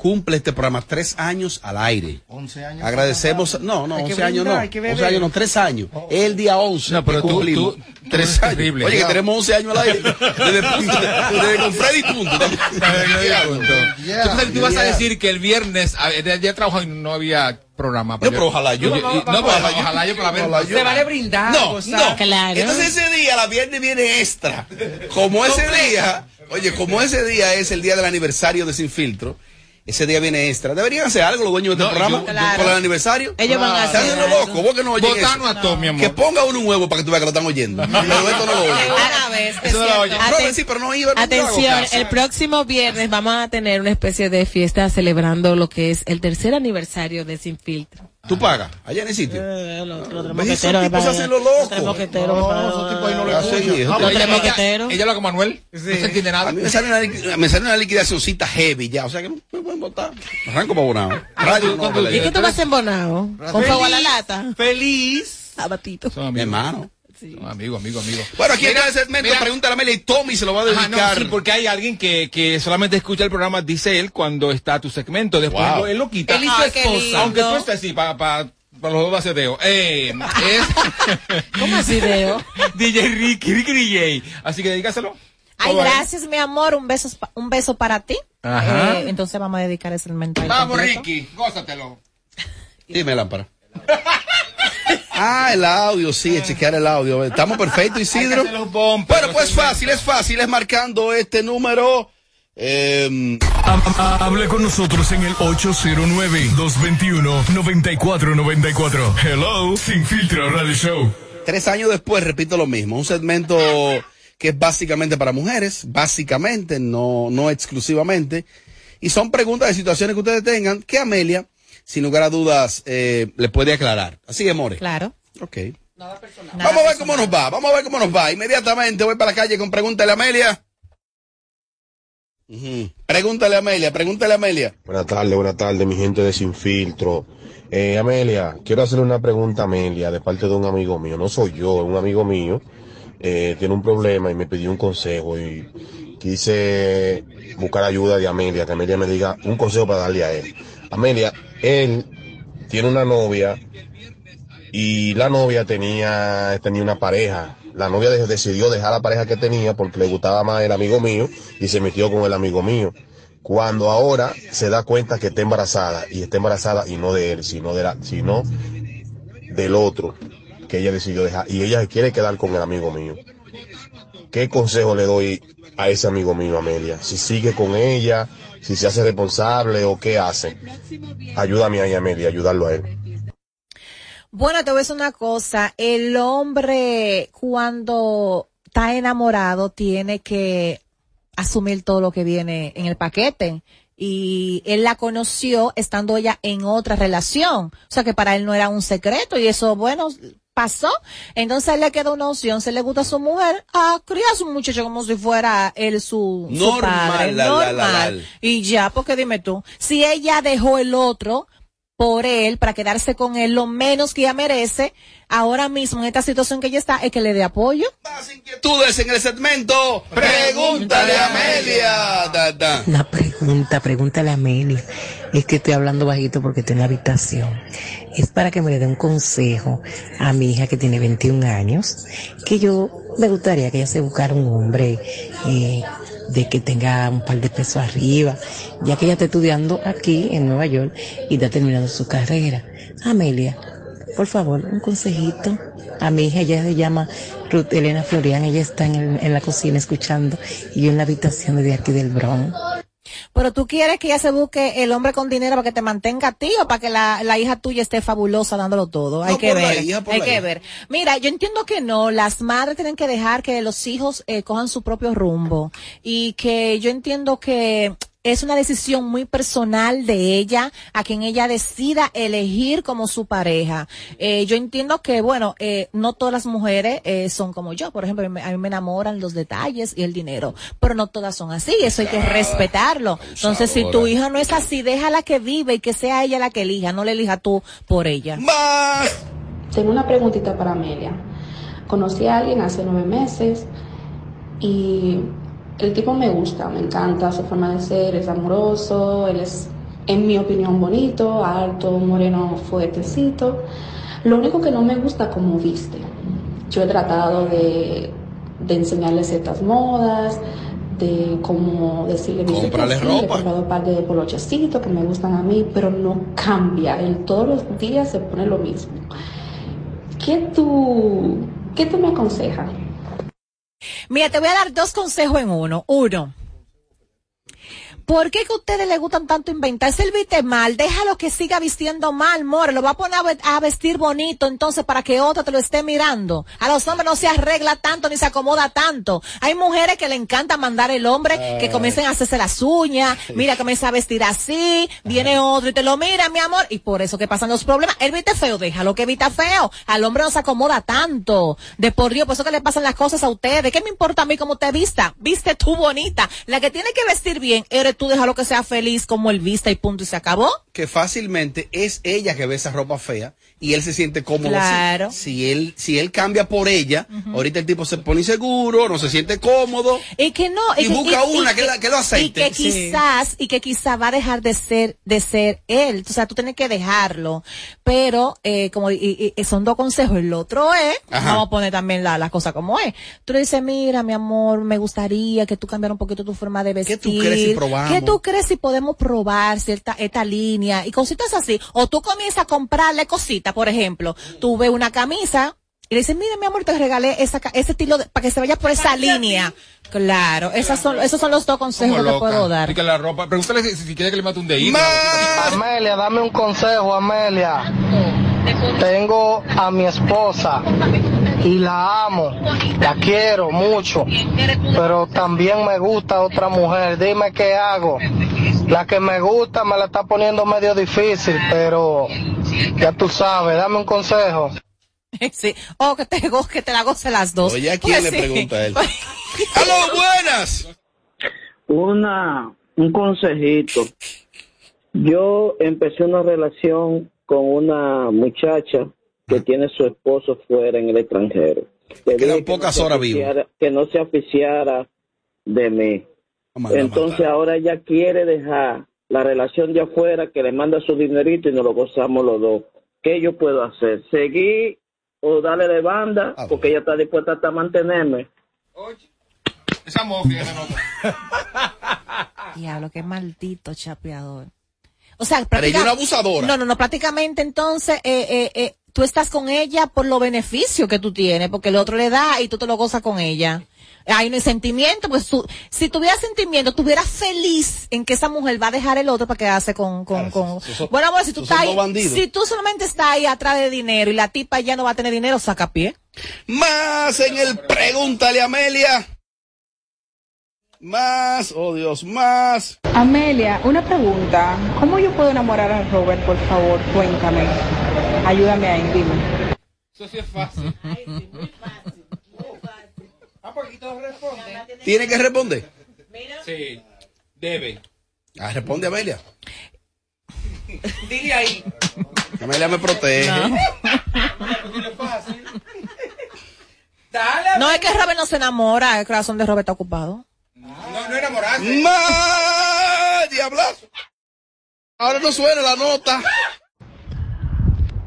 cumple este programa tres años al aire. 11 años. Agradecemos, no, no, Hay que 11 años no, hay que 11 beber. años no, tres años. Es el día 11 No, pero tú- cumplimos. tú- tú tres años. terrible. Oye, que tenemos 11 años al aire. Desde, punto, desde con Freddy punto. Entonces, tú vas a decir que el viernes, a ver, ya trabajó y no había programa. No, pero ojalá yo. No, pero ojalá yo para ver. Ojalá yo. Se vale brindar. No, no. Entonces ese día, la viernes viene extra. Como ese día, oye, como ese día es el día del aniversario de Sin Filtro, ese día viene extra. Deberían hacer algo los dueños de este No, programa yo- por el aniversario. Ellos van a hacer hacen lo algo. loco. Vos que no oyen eso. a todo, mi amor. Que ponga uno un huevo para que tú veas que lo están oyendo. Pero esto no lo oyen. Una vez, es Eso no lo cierto. oyen. Aten- Robert, sí, pero no iba. no hago Atención, el próximo viernes vamos a tener una especie de fiesta celebrando lo que es el tercer aniversario de Sin Filtro. ¿Tú pagas? Allá en el sitio. Eh, los tres Esos moqueteros, tipos eh, hacen lo los loco. tres moqueteros, No, esos tipos ahí no le Ah, escuchan. Ah, Los Ella, tres moqueteros. ella habla con Manuel. No se entiende nada. A mí me sale, una, me sale una liquidacióncita heavy ya, o sea que no me pueden votar. Arranco para Bonao. Radio no, ¿Y qué tú vas a hacer en Bonao? ¿Con fuego a la lata? Feliz. Abatito. Son Mi amigos. Amigos, amigos, amigos. Bueno, aquí Mira, en el segmento, mira. pregúntale a Amelia y Tommy se lo va a Ajá, dedicar. no, sí, porque hay alguien que, que solamente escucha el programa, dice él, cuando está tu segmento. Después Wow. lo- él lo quita. Él y su esposa. Aunque tú estés así, para pa, pa los dos baseteos. Eh, es ¿Cómo así, Deo? DJ Ricky, Ricky DJ. Así que dedícaselo. Ay, gracias, mi amor. Un beso, un beso para ti. Ajá. Eh, entonces vamos a dedicar ese mental. Vamos, completo. Ricky, gózatelo. Dime, lámpara. Ah, el audio, sí, chequear el audio. Estamos perfectos, Isidro. Bueno, pues segmentos. fácil, es fácil, es marcando este número. Eh, Hable con nosotros en el 809-221-9494. Hello, Sin Filtro Radio Show. tres años después, repito lo mismo. Un segmento que es básicamente para mujeres, básicamente, no, no exclusivamente. Y son preguntas de situaciones que ustedes tengan que Amelia, sin lugar a dudas, eh, le puede aclarar. Así es, More. Claro. Ok. Vamos a ver cómo nos va, vamos a ver cómo nos va. Inmediatamente voy para la calle con Pregúntale a Amelia. Ujú. Pregúntale a Amelia, pregúntale a Amelia. Buenas tardes, buenas tardes, mi gente de Sin Filtro. Eh, Amelia, quiero hacerle una pregunta a Amelia de parte de un amigo mío. No soy yo, es un amigo mío. Eh, tiene un problema y me pidió un consejo y quise buscar ayuda de Amelia, que Amelia me diga un consejo para darle a él. Amelia, él tiene una novia y la novia tenía, tenía una pareja. La novia de- decidió dejar la pareja que tenía porque le gustaba más el amigo mío y se metió con el amigo mío. Cuando ahora se da cuenta que está embarazada y está embarazada y no de él, sino de la, sino del otro que ella decidió dejar y ella quiere quedar con el amigo mío. ¿Qué consejo le doy a ese amigo mío, Amelia? Si sigue con ella, si se hace responsable o qué hace. Ayúdame ahí, Amelia, ayudarlo a él. Bueno, te voy a decir una cosa. El hombre cuando está enamorado tiene que asumir todo lo que viene en el paquete. Y él la conoció estando ella en otra relación. O sea que para él no era un secreto y eso, bueno, pasó. Entonces le queda una opción. Si le gusta a su mujer, a criar a su muchacho como si fuera él su, su Normal, padre. la, la, la, Normal. la. Y ya, porque dime tú, si ella dejó el otro por él, para quedarse con él, lo menos que ella merece, ahora mismo en esta situación que ella está, es que le dé apoyo. Inquietudes en el segmento. Pregúntale a Amelia. Da, da. Una pregunta, pregúntale a Amelia. Es que estoy hablando bajito porque estoy en la habitación. Es para que me le dé un consejo a mi hija que tiene 21 años, que yo me gustaría que ella se buscara un hombre eh, de que tenga un par de pesos arriba, ya que ella está estudiando aquí en Nueva York y está terminando su carrera. Amelia, por favor, un consejito. A mi hija, ella se llama Ruth Elena Florian, ella está en, la cocina escuchando y yo en la habitación de aquí del Bronx. Pero tú quieres que ella se busque el hombre con dinero para que te mantenga a ti o para que la, la hija tuya esté fabulosa dándolo todo. Hay No, que ver. hija, hay que hija. ver. Mira, yo entiendo que no. Las madres tienen que dejar que los hijos eh, cojan su propio rumbo y que yo entiendo que es una decisión muy personal de ella, a quien ella decida elegir como su pareja. Eh, yo entiendo que, bueno, eh, no todas las mujeres eh, son como yo. Por ejemplo, me- a mí me enamoran los detalles y el dinero, pero no todas son así. Eso hay que respetarlo. Entonces, si tu hija no es así, déjala que vive y que sea ella la que elija, no le elija tú por ella. Tengo una preguntita para Amelia. Conocí a alguien hace nueve meses y el tipo me gusta, me encanta su forma de ser, es amoroso, él es, en mi opinión, bonito, alto, moreno, fuertecito. Lo único que no me gusta como viste. Yo he tratado de, de enseñarle ciertas modas, de cómo decirle "Vístete Cómprale así", le he ropa. comprado un par de polochecitos que me gustan a mí, pero no cambia. En todos los días se pone lo mismo. ¿Qué tú, qué tú me aconsejas? Mira, te voy a dar dos consejos en uno. Uno. ¿Por qué que a ustedes les gustan tanto inventarse el viste mal? Déjalo que siga vistiendo mal, more. Lo va a poner a ve- a vestir bonito entonces para que otro te lo esté mirando. A los hombres no se arregla tanto ni se acomoda tanto. Hay mujeres que le encanta mandar el hombre que Ay. comiencen a hacerse las uñas. Mira, comienza a vestir así. Viene otro y te lo mira, mi amor. Y por eso que pasan los problemas. El viste feo, déjalo que vista feo. Al hombre no se acomoda tanto. De por Dios, por eso que le pasan las cosas a ustedes. ¿Qué me importa a mí cómo te vista? Viste tú bonita. La que tiene que vestir bien, eres tú, déjalo que sea feliz como él vista y punto y se acabó. que fácilmente es ella que ve esa ropa fea y él se siente cómodo Claro. así. Si él, si él cambia por ella, ahorita el tipo se pone inseguro, no se siente cómodo. Y que no. Y busca una que la- que lo aceite. Y que Sí. quizás, y que quizás va a dejar de ser, de ser él. O sea, tú tienes que dejarlo. Pero, eh, como, son dos consejos. El otro es, Ajá. vamos a poner también la, la cosa como es. Tú le dices, mira, mi amor, me gustaría que tú cambiaras un poquito tu forma de vestir. tú crees si probamos? ¿Qué tú crees si podemos probar cierta, esta línea? Y cositas así. O tú comienzas a comprarle cositas, por ejemplo. Tú ves una camisa, y le dices, mira, mi amor, te regalé esa, ese estilo de- para que se vaya por esa línea. Claro, esas son, esos son los dos consejos que puedo dar. Que la ropa. Pregúntale si, si quiere que le mate un dedito. Amelia, dame un consejo, Amelia. Tengo a mi esposa y la amo, la quiero mucho, pero también me gusta otra mujer. Dime qué hago. La que me gusta me la está poniendo medio difícil, pero ya tú sabes, dame un consejo. Sí. O que te, que te la goce las dos. Oye, ¿a quién Pues le sí. pregunta a él? ¡Aló, buenas! Una, un consejito. Yo empecé una relación con una muchacha que tiene su esposo fuera en el extranjero. Le Quedan dije que pocas se horas vivo. oficiara- Que no se oficiara de mí. Entonces ahora ella quiere dejar la relación de afuera, que le manda su dinerito y nos lo gozamos los dos. ¿Qué yo puedo hacer? ¿Seguir o darle de banda? Porque ella está dispuesta hasta a mantenerme. Esa mofia, esa nota. Diablo, qué maldito chapeador. O sea, Pero ella es una abusadora. No, no, no, prácticamente entonces eh, eh, eh, tú estás con ella por los beneficios que tú tienes, porque el otro le da y tú te lo gozas con ella. Hay un sentimiento, pues tú, si tuviera sentimiento, estuvieras feliz en que esa mujer va a dejar el otro para quedarse con, con, con... bueno, amor, si tú estás ahí, bandidos. si tú solamente estás ahí atrás de dinero y la tipa ya no va a tener dinero, saca pie. Más en el Pregúntale a Amelia. Más, oh Dios, más. Amelia, una pregunta. ¿Cómo yo puedo enamorar a Robert, por favor? Cuéntame. Ayúdame ahí, dime. Eso sí es fácil. Porque aquí todos responden. ¿Tiene que responder? Sí. Debe. Ah, responde Amelia. Dile ahí. Amelia me protege. Dale. No es que Robert no se enamora, el corazón de Robert está ocupado. No, no enamorarse. ¡Más! ¡Diablazo! Ahora no suena la nota.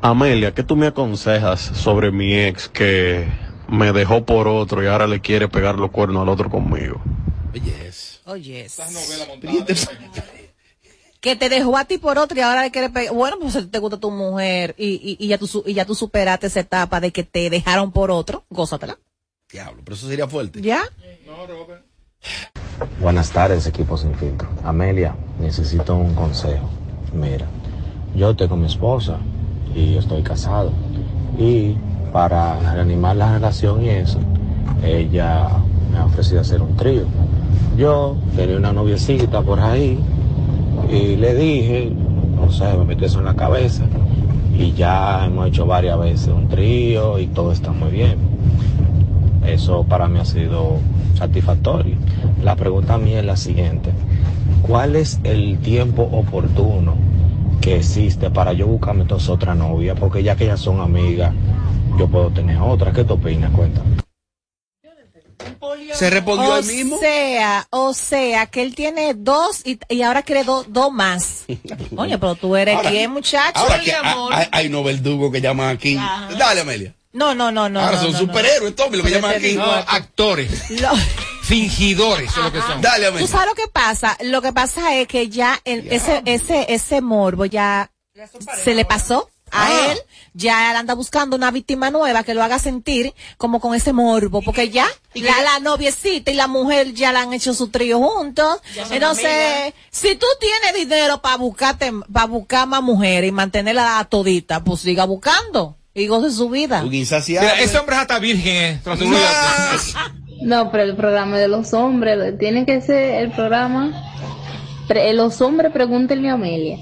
Amelia, ¿qué tú me aconsejas sobre mi ex que me dejó por otro y ahora le quiere pegar los cuernos al otro conmigo? Oye. Que te dejó a ti por otro y ahora le quiere pegar. Bueno, pues si te gusta tu mujer y, y, y ya tú, y ya tú superaste esa etapa de que te dejaron por otro, gózatela. Diablo, pero eso sería fuerte. ¿Ya? Buenas tardes, equipo sin filtro. Amelia, necesito un consejo. Mira, yo estoy con mi esposa y estoy casado. Y para reanimar la relación y eso, ella me ha ofrecido hacer un trío. Yo tenía una noviecita por ahí y le dije, no sé, me metió eso en la cabeza y ya hemos hecho varias veces un trío y todo está muy bien. Eso para mí ha sido satisfactorio. La pregunta mía es la siguiente. ¿Cuál es el tiempo oportuno que existe para yo buscarme entonces otra novia? Porque ya que ellas son amigas, yo puedo tener otra. ¿Qué tú opinas? Cuéntame. Se respondió o él mismo. sea, o sea, que él tiene dos y, y ahora quiere do- dos más. Oye, pero tú eres Ahora- quién, muchacho. Ahora que hay, hay- hay no verdugo que llaman aquí. Dale, Amelia. No, no, no, no. Ahora no, son no, superhéroes, Tommy, lo que llaman te aquí. digo, actores. Lo- Fingidores, eso es lo que son. Dale, ¿Tú sabes lo que pasa? Lo que pasa es que ya el- ese, ese, ese morbo ya se le pasó a Ah. él. Ya él anda buscando una víctima nueva que lo haga sentir como con ese morbo, porque ya la, la noviecita y la mujer ya la han hecho su trío juntos. Entonces, amigas. si tú tienes dinero para buscarte, para buscar más mujeres y mantenerla a todita, pues siga buscando y goce su vida. Mira, ese hombre es hasta virgen, eh. No, pero el programa de los hombres, tiene que ser el programa. pre- los hombres, pregúntenle a Amelia.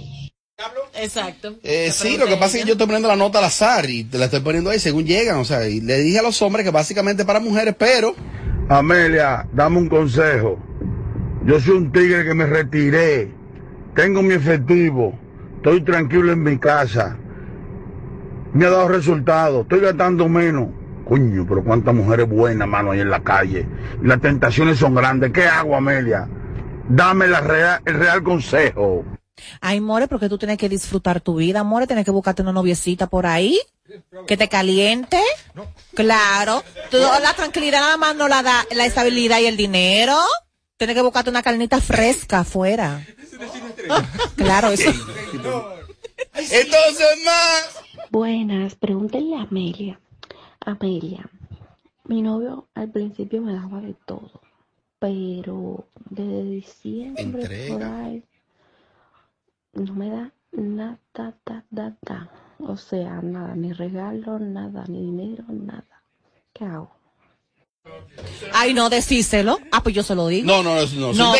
Exacto. Eh, sí, lo que pasa es que yo estoy poniendo la nota al azar y te la estoy poniendo ahí según llegan. O sea, y le dije a los hombres que básicamente para mujeres, pero. Amelia, dame un consejo. Yo soy un tigre que me retiré. Tengo mi efectivo. Estoy tranquilo en mi casa. Me ha dado resultados. Estoy gastando menos. Coño, pero cuántas mujeres buenas, mano, hay en la calle. Y las tentaciones son grandes. ¿Qué hago, Amelia? Dame la real- el real consejo. Ay, more, porque tú tienes que disfrutar tu vida, more, tienes que buscarte una noviecita por ahí, que te caliente. Claro. Tú, la tranquilidad nada más no la da la estabilidad y el dinero. Tienes que buscarte una carnita fresca afuera. Claro, eso. Entonces, más. Buenas, pregúntenle a Amelia. Amelia, mi novio al principio me daba de todo, pero desde diciembre Entrega. por ahí, no me da nada, da, da. O sea, nada, ni regalo, nada, ni dinero, nada. ¿Qué hago? Ay, no, decíselo. Ah, pues yo se lo digo. No, no, no, no, No,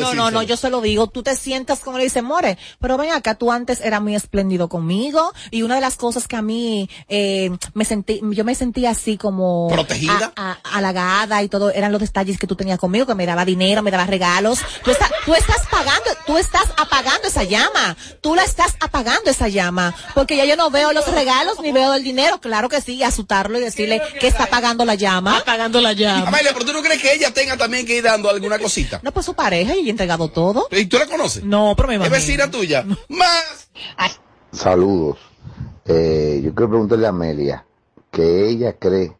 no, no, no, yo se lo digo. Tú te sientas como le dice More, pero ven acá, tú antes eras muy espléndido conmigo y una de las cosas que a mí eh, me sentí, yo me sentía así como ¿Protegida? a- a- halagada y todo, eran los detalles que tú tenías conmigo, que me daba dinero, me daba regalos. Tú, estás, tú estás pagando, tú estás apagando esa llama, tú la estás apagando esa llama, porque ya yo no veo los regalos ni veo el dinero, claro que sí, asustarlo y decirle que está apagando la llama. Apagando la llama. Amelia, pero tú no crees que ella tenga también que ir dando alguna cosita. No, pues su pareja y entregado todo. ¿Y tú la conoces? No, pero me Es imagino. vecina tuya. Más. Saludos. Eh, yo quiero preguntarle a Amelia que ella cree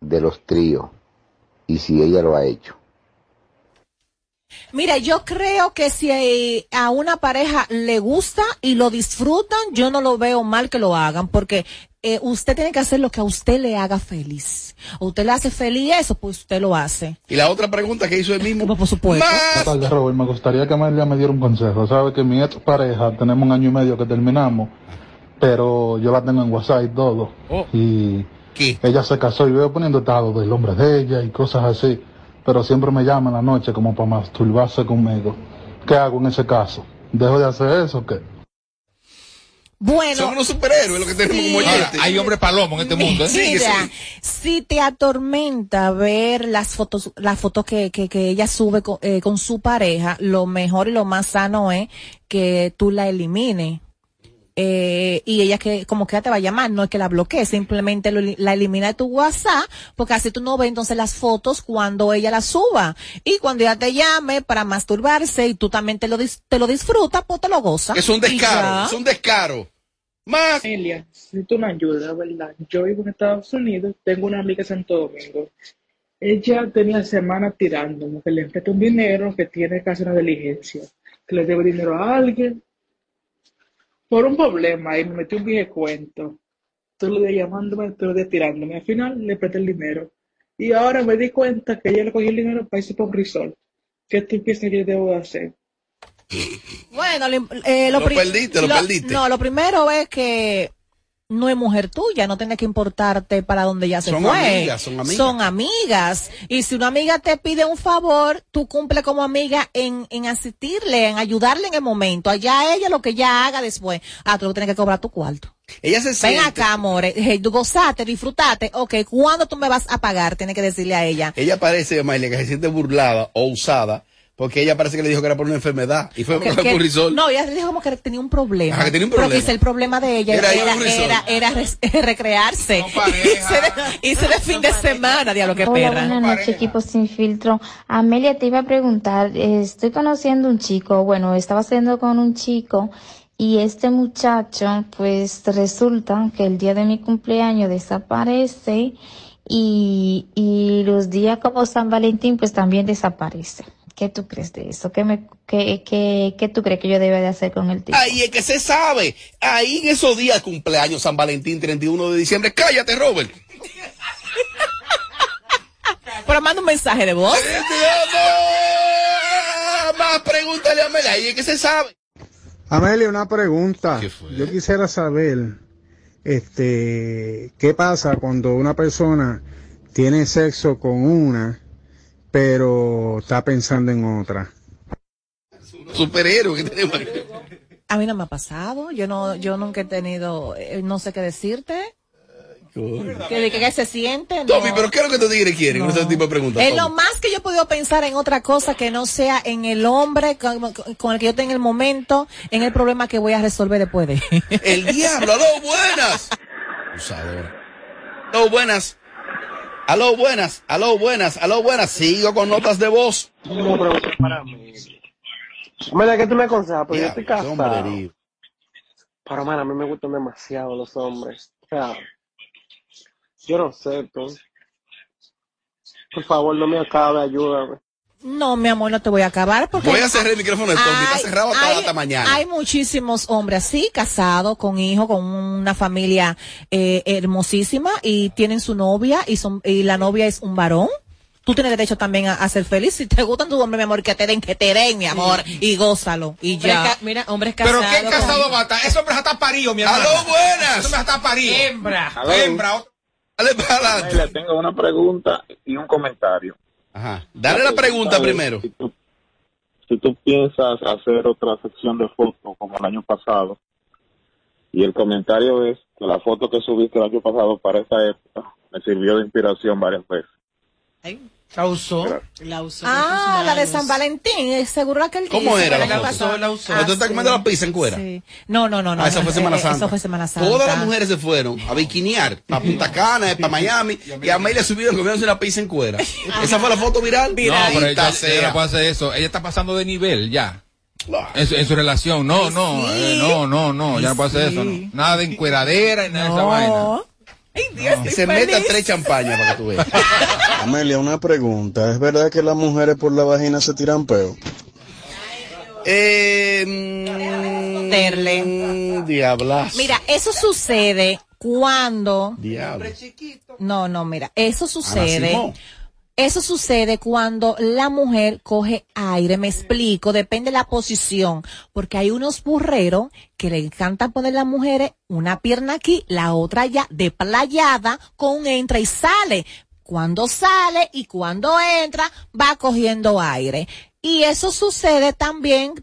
de los tríos y si ella lo ha hecho. Mira, yo creo que si eh, a una pareja le gusta y lo disfrutan, yo no lo veo mal que lo hagan, porque eh, usted tiene que hacer lo que a usted le haga feliz. O usted le hace feliz eso, pues usted lo hace. Y la otra pregunta que hizo él mismo. Por supuesto. Buenas tardes, Robert. Me gustaría que Amelia me diera un consejo. Sabe que mi ex pareja, tenemos un año y medio que terminamos, pero yo la tengo en WhatsApp y todo. Y ella se casó y veo poniendo estado del hombre de ella y cosas así. Pero siempre me llama en la noche como para masturbarse conmigo. ¿Qué hago en ese caso? ¿Dejo de hacer eso o qué? Bueno. Son unos superhéroes lo que tenemos Sí. como oyentes. hay hombre palomo en este mundo. ¿eh? Mira, si te atormenta ver las fotos, las fotos que, que, que ella sube con, eh, con su pareja, lo mejor y lo más sano es que tú la elimines. Eh, y ella que como que te va a llamar, no es que la bloquee, simplemente lo la elimina de tu WhatsApp, porque así tú no ves entonces las fotos cuando ella las suba. Y cuando ella te llame para masturbarse y tú también te lo, dis- te lo disfrutas, pues te lo gozas. Es un descaro, ya. es un descaro. Más. Amelia, necesito una ayuda, ¿verdad? Yo vivo en Estados Unidos, tengo una amiga en Santo Domingo. Ella tenía semanas tirándome, que le presté un dinero, que tiene que hacer una diligencia, que le debe dinero a alguien. Por un problema, y me metí un viejo cuento. Todo el día llamándome, todo el día tirándome. Al final le presté el dinero. Y ahora me di cuenta que ella le cogió el dinero para irse por un resort. ¿Qué tú piensas que yo debo hacer? Bueno, eh, lo, Lo pri- perdiste, lo perdiste. No, lo primero es que no es mujer tuya, no tiene que importarte para donde ya se Son fue. amigas, son amigas. Son amigas. Y si una amiga te pide un favor, tú cumple como amiga en, en asistirle, en ayudarle en el momento. Allá ella lo que ella haga después. Ah, tú lo tienes que cobrar tu cuarto. Ella se Ven siente- acá, amores. Hey, tú gozaste, disfrutaste. Ok, ¿cuándo tú me vas a pagar? Tienes que decirle a ella. Ella parece, Maylia, que se siente burlada o usada, porque ella parece que le dijo que era por una enfermedad. Y fue Que- por que- Purrisol. no, ella dijo como que tenía un problema. Ah, que tenía un Pero problema. quizá el problema de ella Era era, era, recrearse. Irse de, fin de semana, diablo que perra. buenas noches, equipo sin filtro. Amelia, te iba a preguntar, eh, estoy conociendo un chico, bueno, estaba saliendo con un chico y este muchacho, pues resulta que el día de mi cumpleaños desaparece y, y los días como San Valentín, pues también desaparece. ¿Qué tú crees de eso? ¿Qué, me, qué, qué, qué tú crees que yo debe de hacer con el tipo? Ahí es que se sabe. Ahí en esos días, cumpleaños, San Valentín, 31 de diciembre. Cállate, Robert. Pero manda un mensaje de voz. Más pregúntale a Mela. Ahí es que se sabe. Amelia, una pregunta. Yo quisiera saber, este, qué pasa cuando una persona tiene sexo con una, pero está pensando en otra. Superhéroe que tenemos. A mí no me ha pasado. Yo no, yo nunca he tenido, eh, no sé qué decirte. Que de que, se siente. no. Tommy, pero ¿qué es lo que estos tigres quieren con ese tipo de preguntas? Es Tommy? lo más que yo he podido pensar en otra cosa que no sea en el hombre con, con el que yo tenga el momento, en el problema que voy a resolver después de. El diablo, aló, buenas. Abusadora. Aló, buenas. Aló, buenas. Aló, buenas. Aló, buenas. Sigo con notas de voz. Pregunta para mí. Mira, ¿qué tú me aconsejas? Porque yo estoy casado. Pero, man, a mí me gustan demasiado los hombres. O sea, yo no sé, tú. Por favor, no me acabe, ayúdame. No, mi amor, no te voy a acabar porque. Voy a cerrar el micrófono de Tommy. Está cerrado hasta, hay- hasta mañana. Hay muchísimos hombres así, casados, con hijos, con una familia eh, hermosísima y tienen su novia y son y la novia es un varón. Tú tienes derecho también a, a ser feliz. Si te gustan tu hombre, mi amor, que te den, que te den, mi amor, y gózalo. Y Hombre ya. ca- mira, hombres Pero casados. ¿qué casado va a estar? Ese hombre está parido, mi hermano. ¡Aló, buenas! Ese hombre está parido. Hembra. Hembra. Dale para adelante. Le tengo una pregunta y un comentario. Ajá. Dale la pregunta primero. Si tú, si tú piensas hacer otra sección de fotos como el año pasado, y el comentario es que la foto que subiste el año pasado para esa época me sirvió de inspiración varias veces. La usó. La usó. Ah, la de San Valentín, seguro que el ¿Cómo era la pasado. La usó. ¿Pero tú estás sí. comiendo la pizza en cuera? Sí. No, no, no, no. Ah, eso no, fue Semana eh, Santa. Eso fue Semana Santa. Todas las mujeres se fueron a bikinear para Punta Cana, para Miami, y a Amelia subieron comiéndose una pizza en cuera. Esa fue la foto viral. No, pero ella, ella no puede hacer eso. Ella está pasando de nivel ya. En su, en su relación. No, no, eh, no, no, no. Ya no puede hacer eso. no. Nada de encueradera y nada de esa vaina. Que se meta tres champañas para que tú veas. Amelia, una pregunta. ¿Es verdad que las mujeres por la vagina se tiran peo? Eh, Terle. mm, diablas. Mira, eso sucede cuando. Diablo. No, no, mira, eso sucede. Eso sucede cuando la mujer coge aire, me explico, depende de la posición, porque hay unos burreros que le encanta poner a las mujeres una pierna aquí, la otra allá, de playada, con entra y sale. Cuando sale y cuando entra, va cogiendo aire. Y eso sucede también.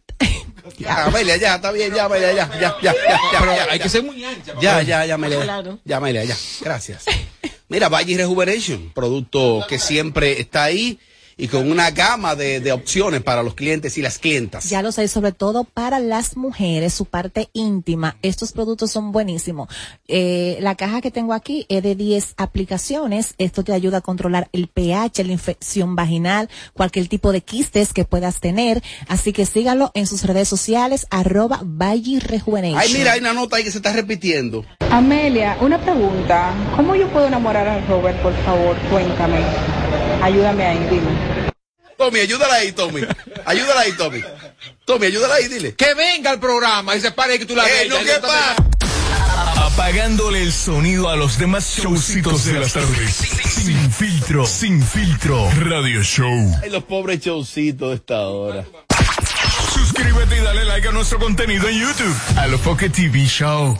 Ya, Amelia, ya, está bien, ya, Amelia, ya, ya, ya, ya, ya. Pero ya, hay ya. que ser muy ancha. Ya, ya, ya, Amelia. Claro. Ya, Amelia, ya. Gracias. Mira, Valle Rejuvenation, producto que siempre está ahí y con una gama de, de opciones para los clientes y las clientas. Ya lo sé, sobre todo para las mujeres, su parte íntima. Estos productos son buenísimos. Eh, la caja que tengo aquí es de 10 aplicaciones. Esto te ayuda a controlar el pH, la infección vaginal, cualquier tipo de quistes que puedas tener. Así que síganlo en sus redes sociales, arroba Valle. Ay, mira, hay una nota ahí que se está repitiendo. Amelia, una pregunta. ¿Cómo yo puedo enamorar a Robert, por favor? Cuéntame. Ayúdame ahí, dime. Tommy, ayúdala ahí, Tommy. Ayúdala ahí, Tommy. Tommy, ayúdala ahí, dile. Que venga al programa y se pare que tú la Eh, veas. no, Ya ¿qué pasa? Apagándole el sonido a los demás showcitos de las tardes. Sin filtro, sin filtro. Radio Show. Ay, los pobres showcitos de esta hora. Suscríbete y dale like a nuestro contenido en YouTube. A lo Foque TV Show.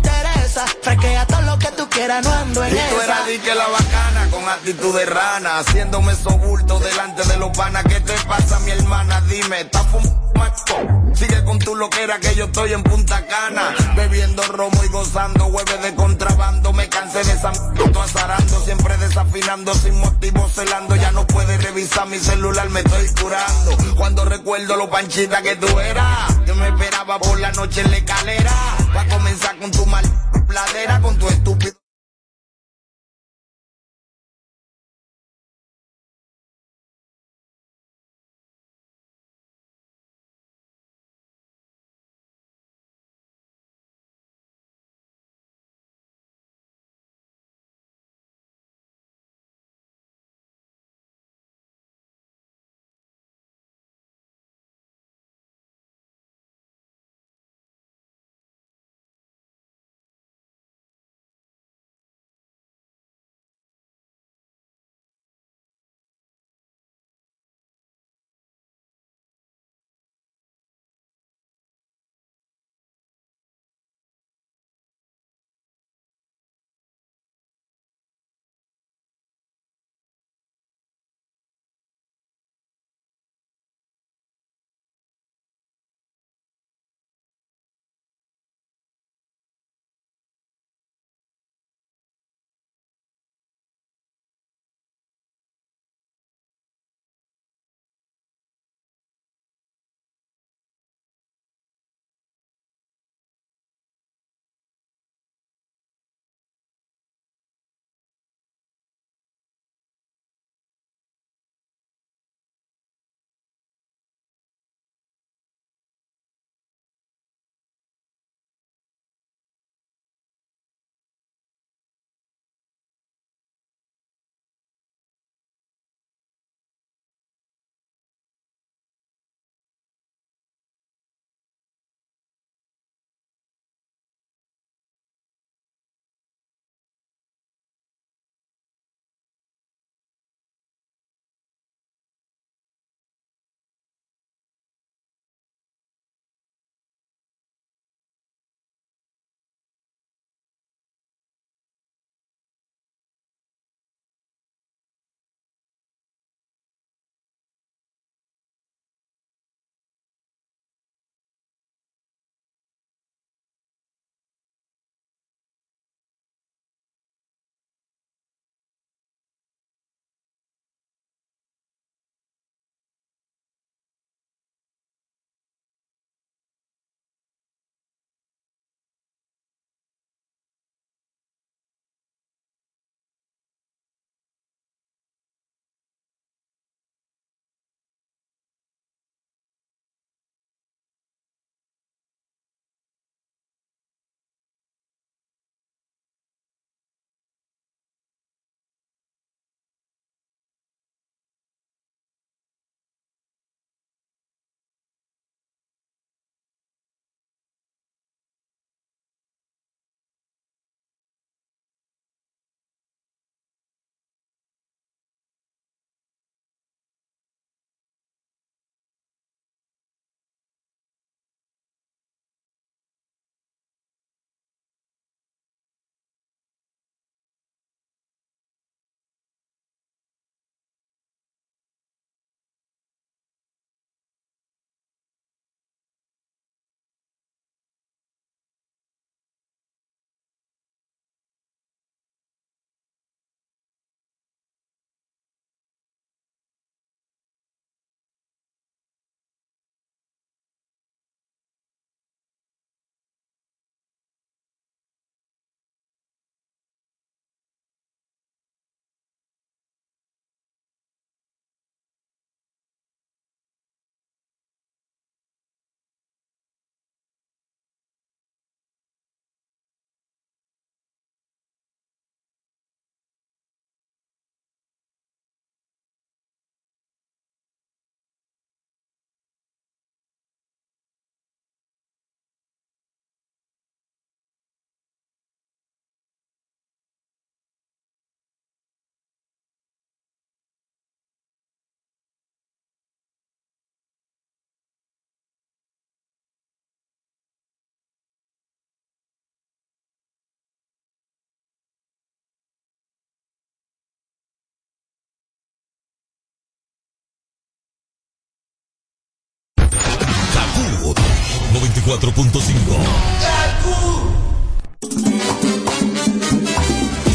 Fresquea todo lo que tú quieras, no ando en Y tú eras que la bacana con actitud de rana, haciéndome sobulto delante de los panas. ¿Qué te pasa, mi hermana? Dime, ¿estás fumando? Sigue con tu loquera que yo estoy en Punta Cana, bebiendo romo y gozando, hueves de contrabando. Me cansé de esa m- azarando, siempre desafinando, sin motivo celando. Ya no puedes revisar mi celular, me estoy curando. Cuando recuerdo lo panchita que tú eras, yo me esperaba por la noche en la escalera, para comenzar con tu mal con tu estúpido.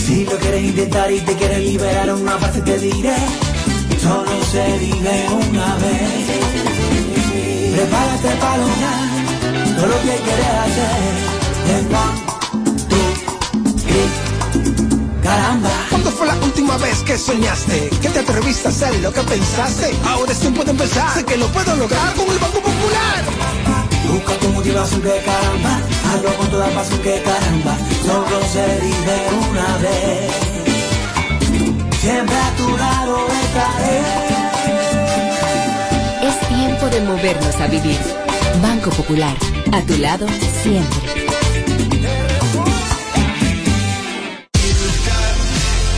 Si lo quieres intentar y te quieres liberar una parte te diré Solo se vive una vez Prepárate para lograr todo lo que quieres hacer En one, two, three, caramba ¿Cuándo fue la última vez que soñaste? Que te atreviste a hacer lo que pensaste. Ahora es tiempo de empezar. Sé que lo puedo lograr con el Banco Popular. Busca tu motivación que caramba Hazlo con toda pasión que caramba Solo se vive una vez Siempre a tu lado estaré Es tiempo de movernos a vivir. Banco Popular, a tu lado siempre.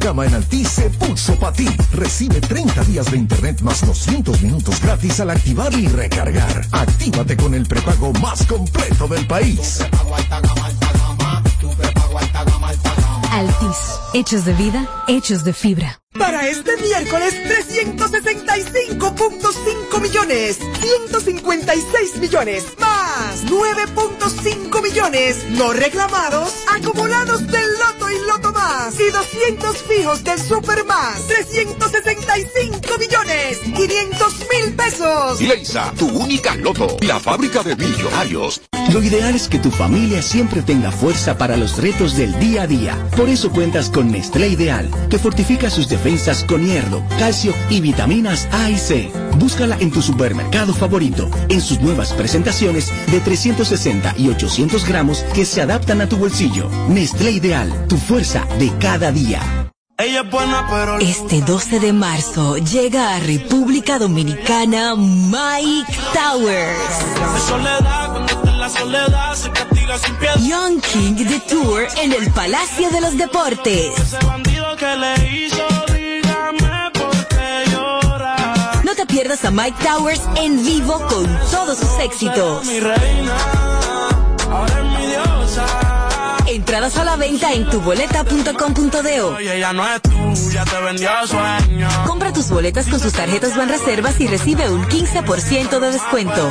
gama en Altis se puso para ti. Recibe 30 días de internet más 200 minutos gratis al activar y recargar. Actívate con el prepago más completo del país. Altis, hechos de vida, hechos de fibra. Para este miércoles, 365.5 millones, 156 millones, más 9.5 millones no reclamados, acumulados del Loto y Loto Más, y 200 fijos del Super Más, 365 millones, 500 mil pesos. Leisa, tu única loto, la fábrica de millonarios. Lo ideal es que tu familia siempre tenga fuerza para los retos del día a día. Por eso cuentas con Nestlé Ideal, que fortifica sus defensas con hierro, calcio y vitaminas A y C. Búscala en tu supermercado favorito, en sus nuevas presentaciones de 360 y 800 gramos que se adaptan a tu bolsillo. Nestlé Ideal, tu fuerza de cada día. Este 12 de marzo llega a República Dominicana Mike Towers. Young King de Tour en el Palacio de los Deportes. No te pierdas a Mike Towers en vivo con todos sus éxitos. Entradas a la venta en tuboleta.com.do. Compra tus boletas con sus tarjetas Banreservas y recibe un 15% de descuento.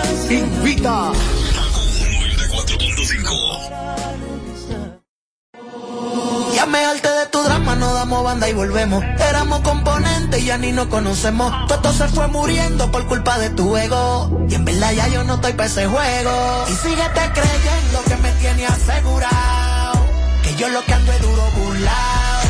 Invita. Ya me harté de tu drama, no damos banda y volvemos. Éramos componentes y ya ni nos conocemos. Todo se fue muriendo por culpa de tu ego. Y en verdad ya yo no estoy para ese juego. Y síguete creyendo que me tiene asegurado. Que yo lo que ando es duro burlao.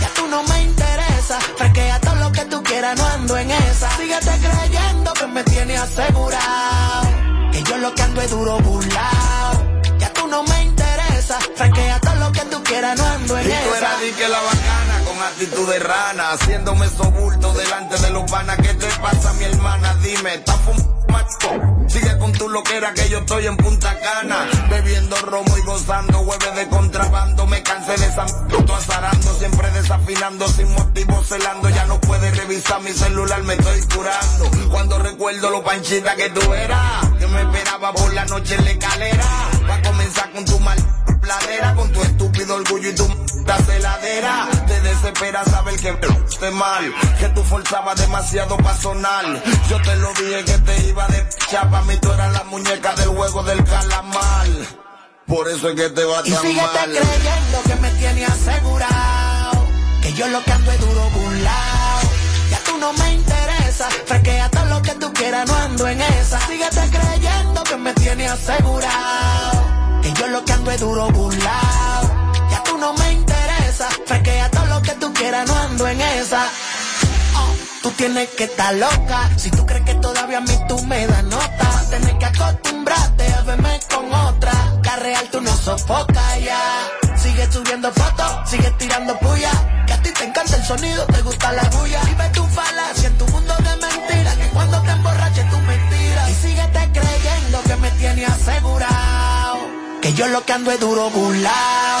Ya tú no me interesa. Fresquea todo lo que tú quieras, no ando en esa. Síguete creyendo que me tiene asegurado. Que yo lo que ando es duro burlao. Ya tú no me interesa. Fresquea todo lo que tú quieras, no ando en Y tú esa. eras di que la bacana actitud de rana, haciéndome sobulto delante de los panas. ¿Qué te pasa, mi hermana? Dime, ¿estás fumando? Sigue con tu loquera que yo estoy en Punta Cana, bebiendo romo y gozando hueves de contrabando. Me cansé de esa m- azarando, siempre desafinando, sin motivo celando. Ya no puedes revisar mi celular, me estoy curando. Cuando recuerdo lo panchita que tú eras, que me esperaba por la noche en la escalera. Va a comenzar con tu mal pladera, con tu estúpido orgullo y tu m- celadera. Te desespera saber que esté mal, que tú forzabas demasiado para sonar. Yo te lo dije que te iba de chapa, mí tú eras la muñeca del juego del calamar. Por eso es que te va Y tan síguete mal. creyendo que me tiene asegurado. Que yo lo que ando es duro burlao. Ya tú no me interesa. Fresquea todo lo que tú quieras, no ando en esa. Síguete creyendo que me tiene asegurado. Que yo lo que ando es duro burlao. No me interesa. Fresquea todo lo que tú quieras, no ando en esa. Oh, Tú tienes que estar loca. Si tú crees que todavía a mí tú me das nota, tienes que acostumbrarte a verme con otra. La real tú no sofocas ya. Sigue subiendo fotos, sigue tirando puya. Que a ti te encanta el sonido, te gusta la bulla. Vive tu falacia en tu mundo de mentiras. Que cuando te emborraches tú mentiras. Y síguete creyendo que me tiene asegurado. Que yo lo que ando es duro burlao.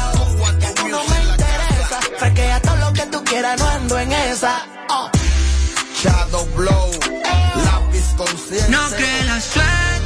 No me interesa. Fresquea todo lo que tú quieras, no ando en esa. Oh. Shadow Blow, lápiz consciente. No que la suerte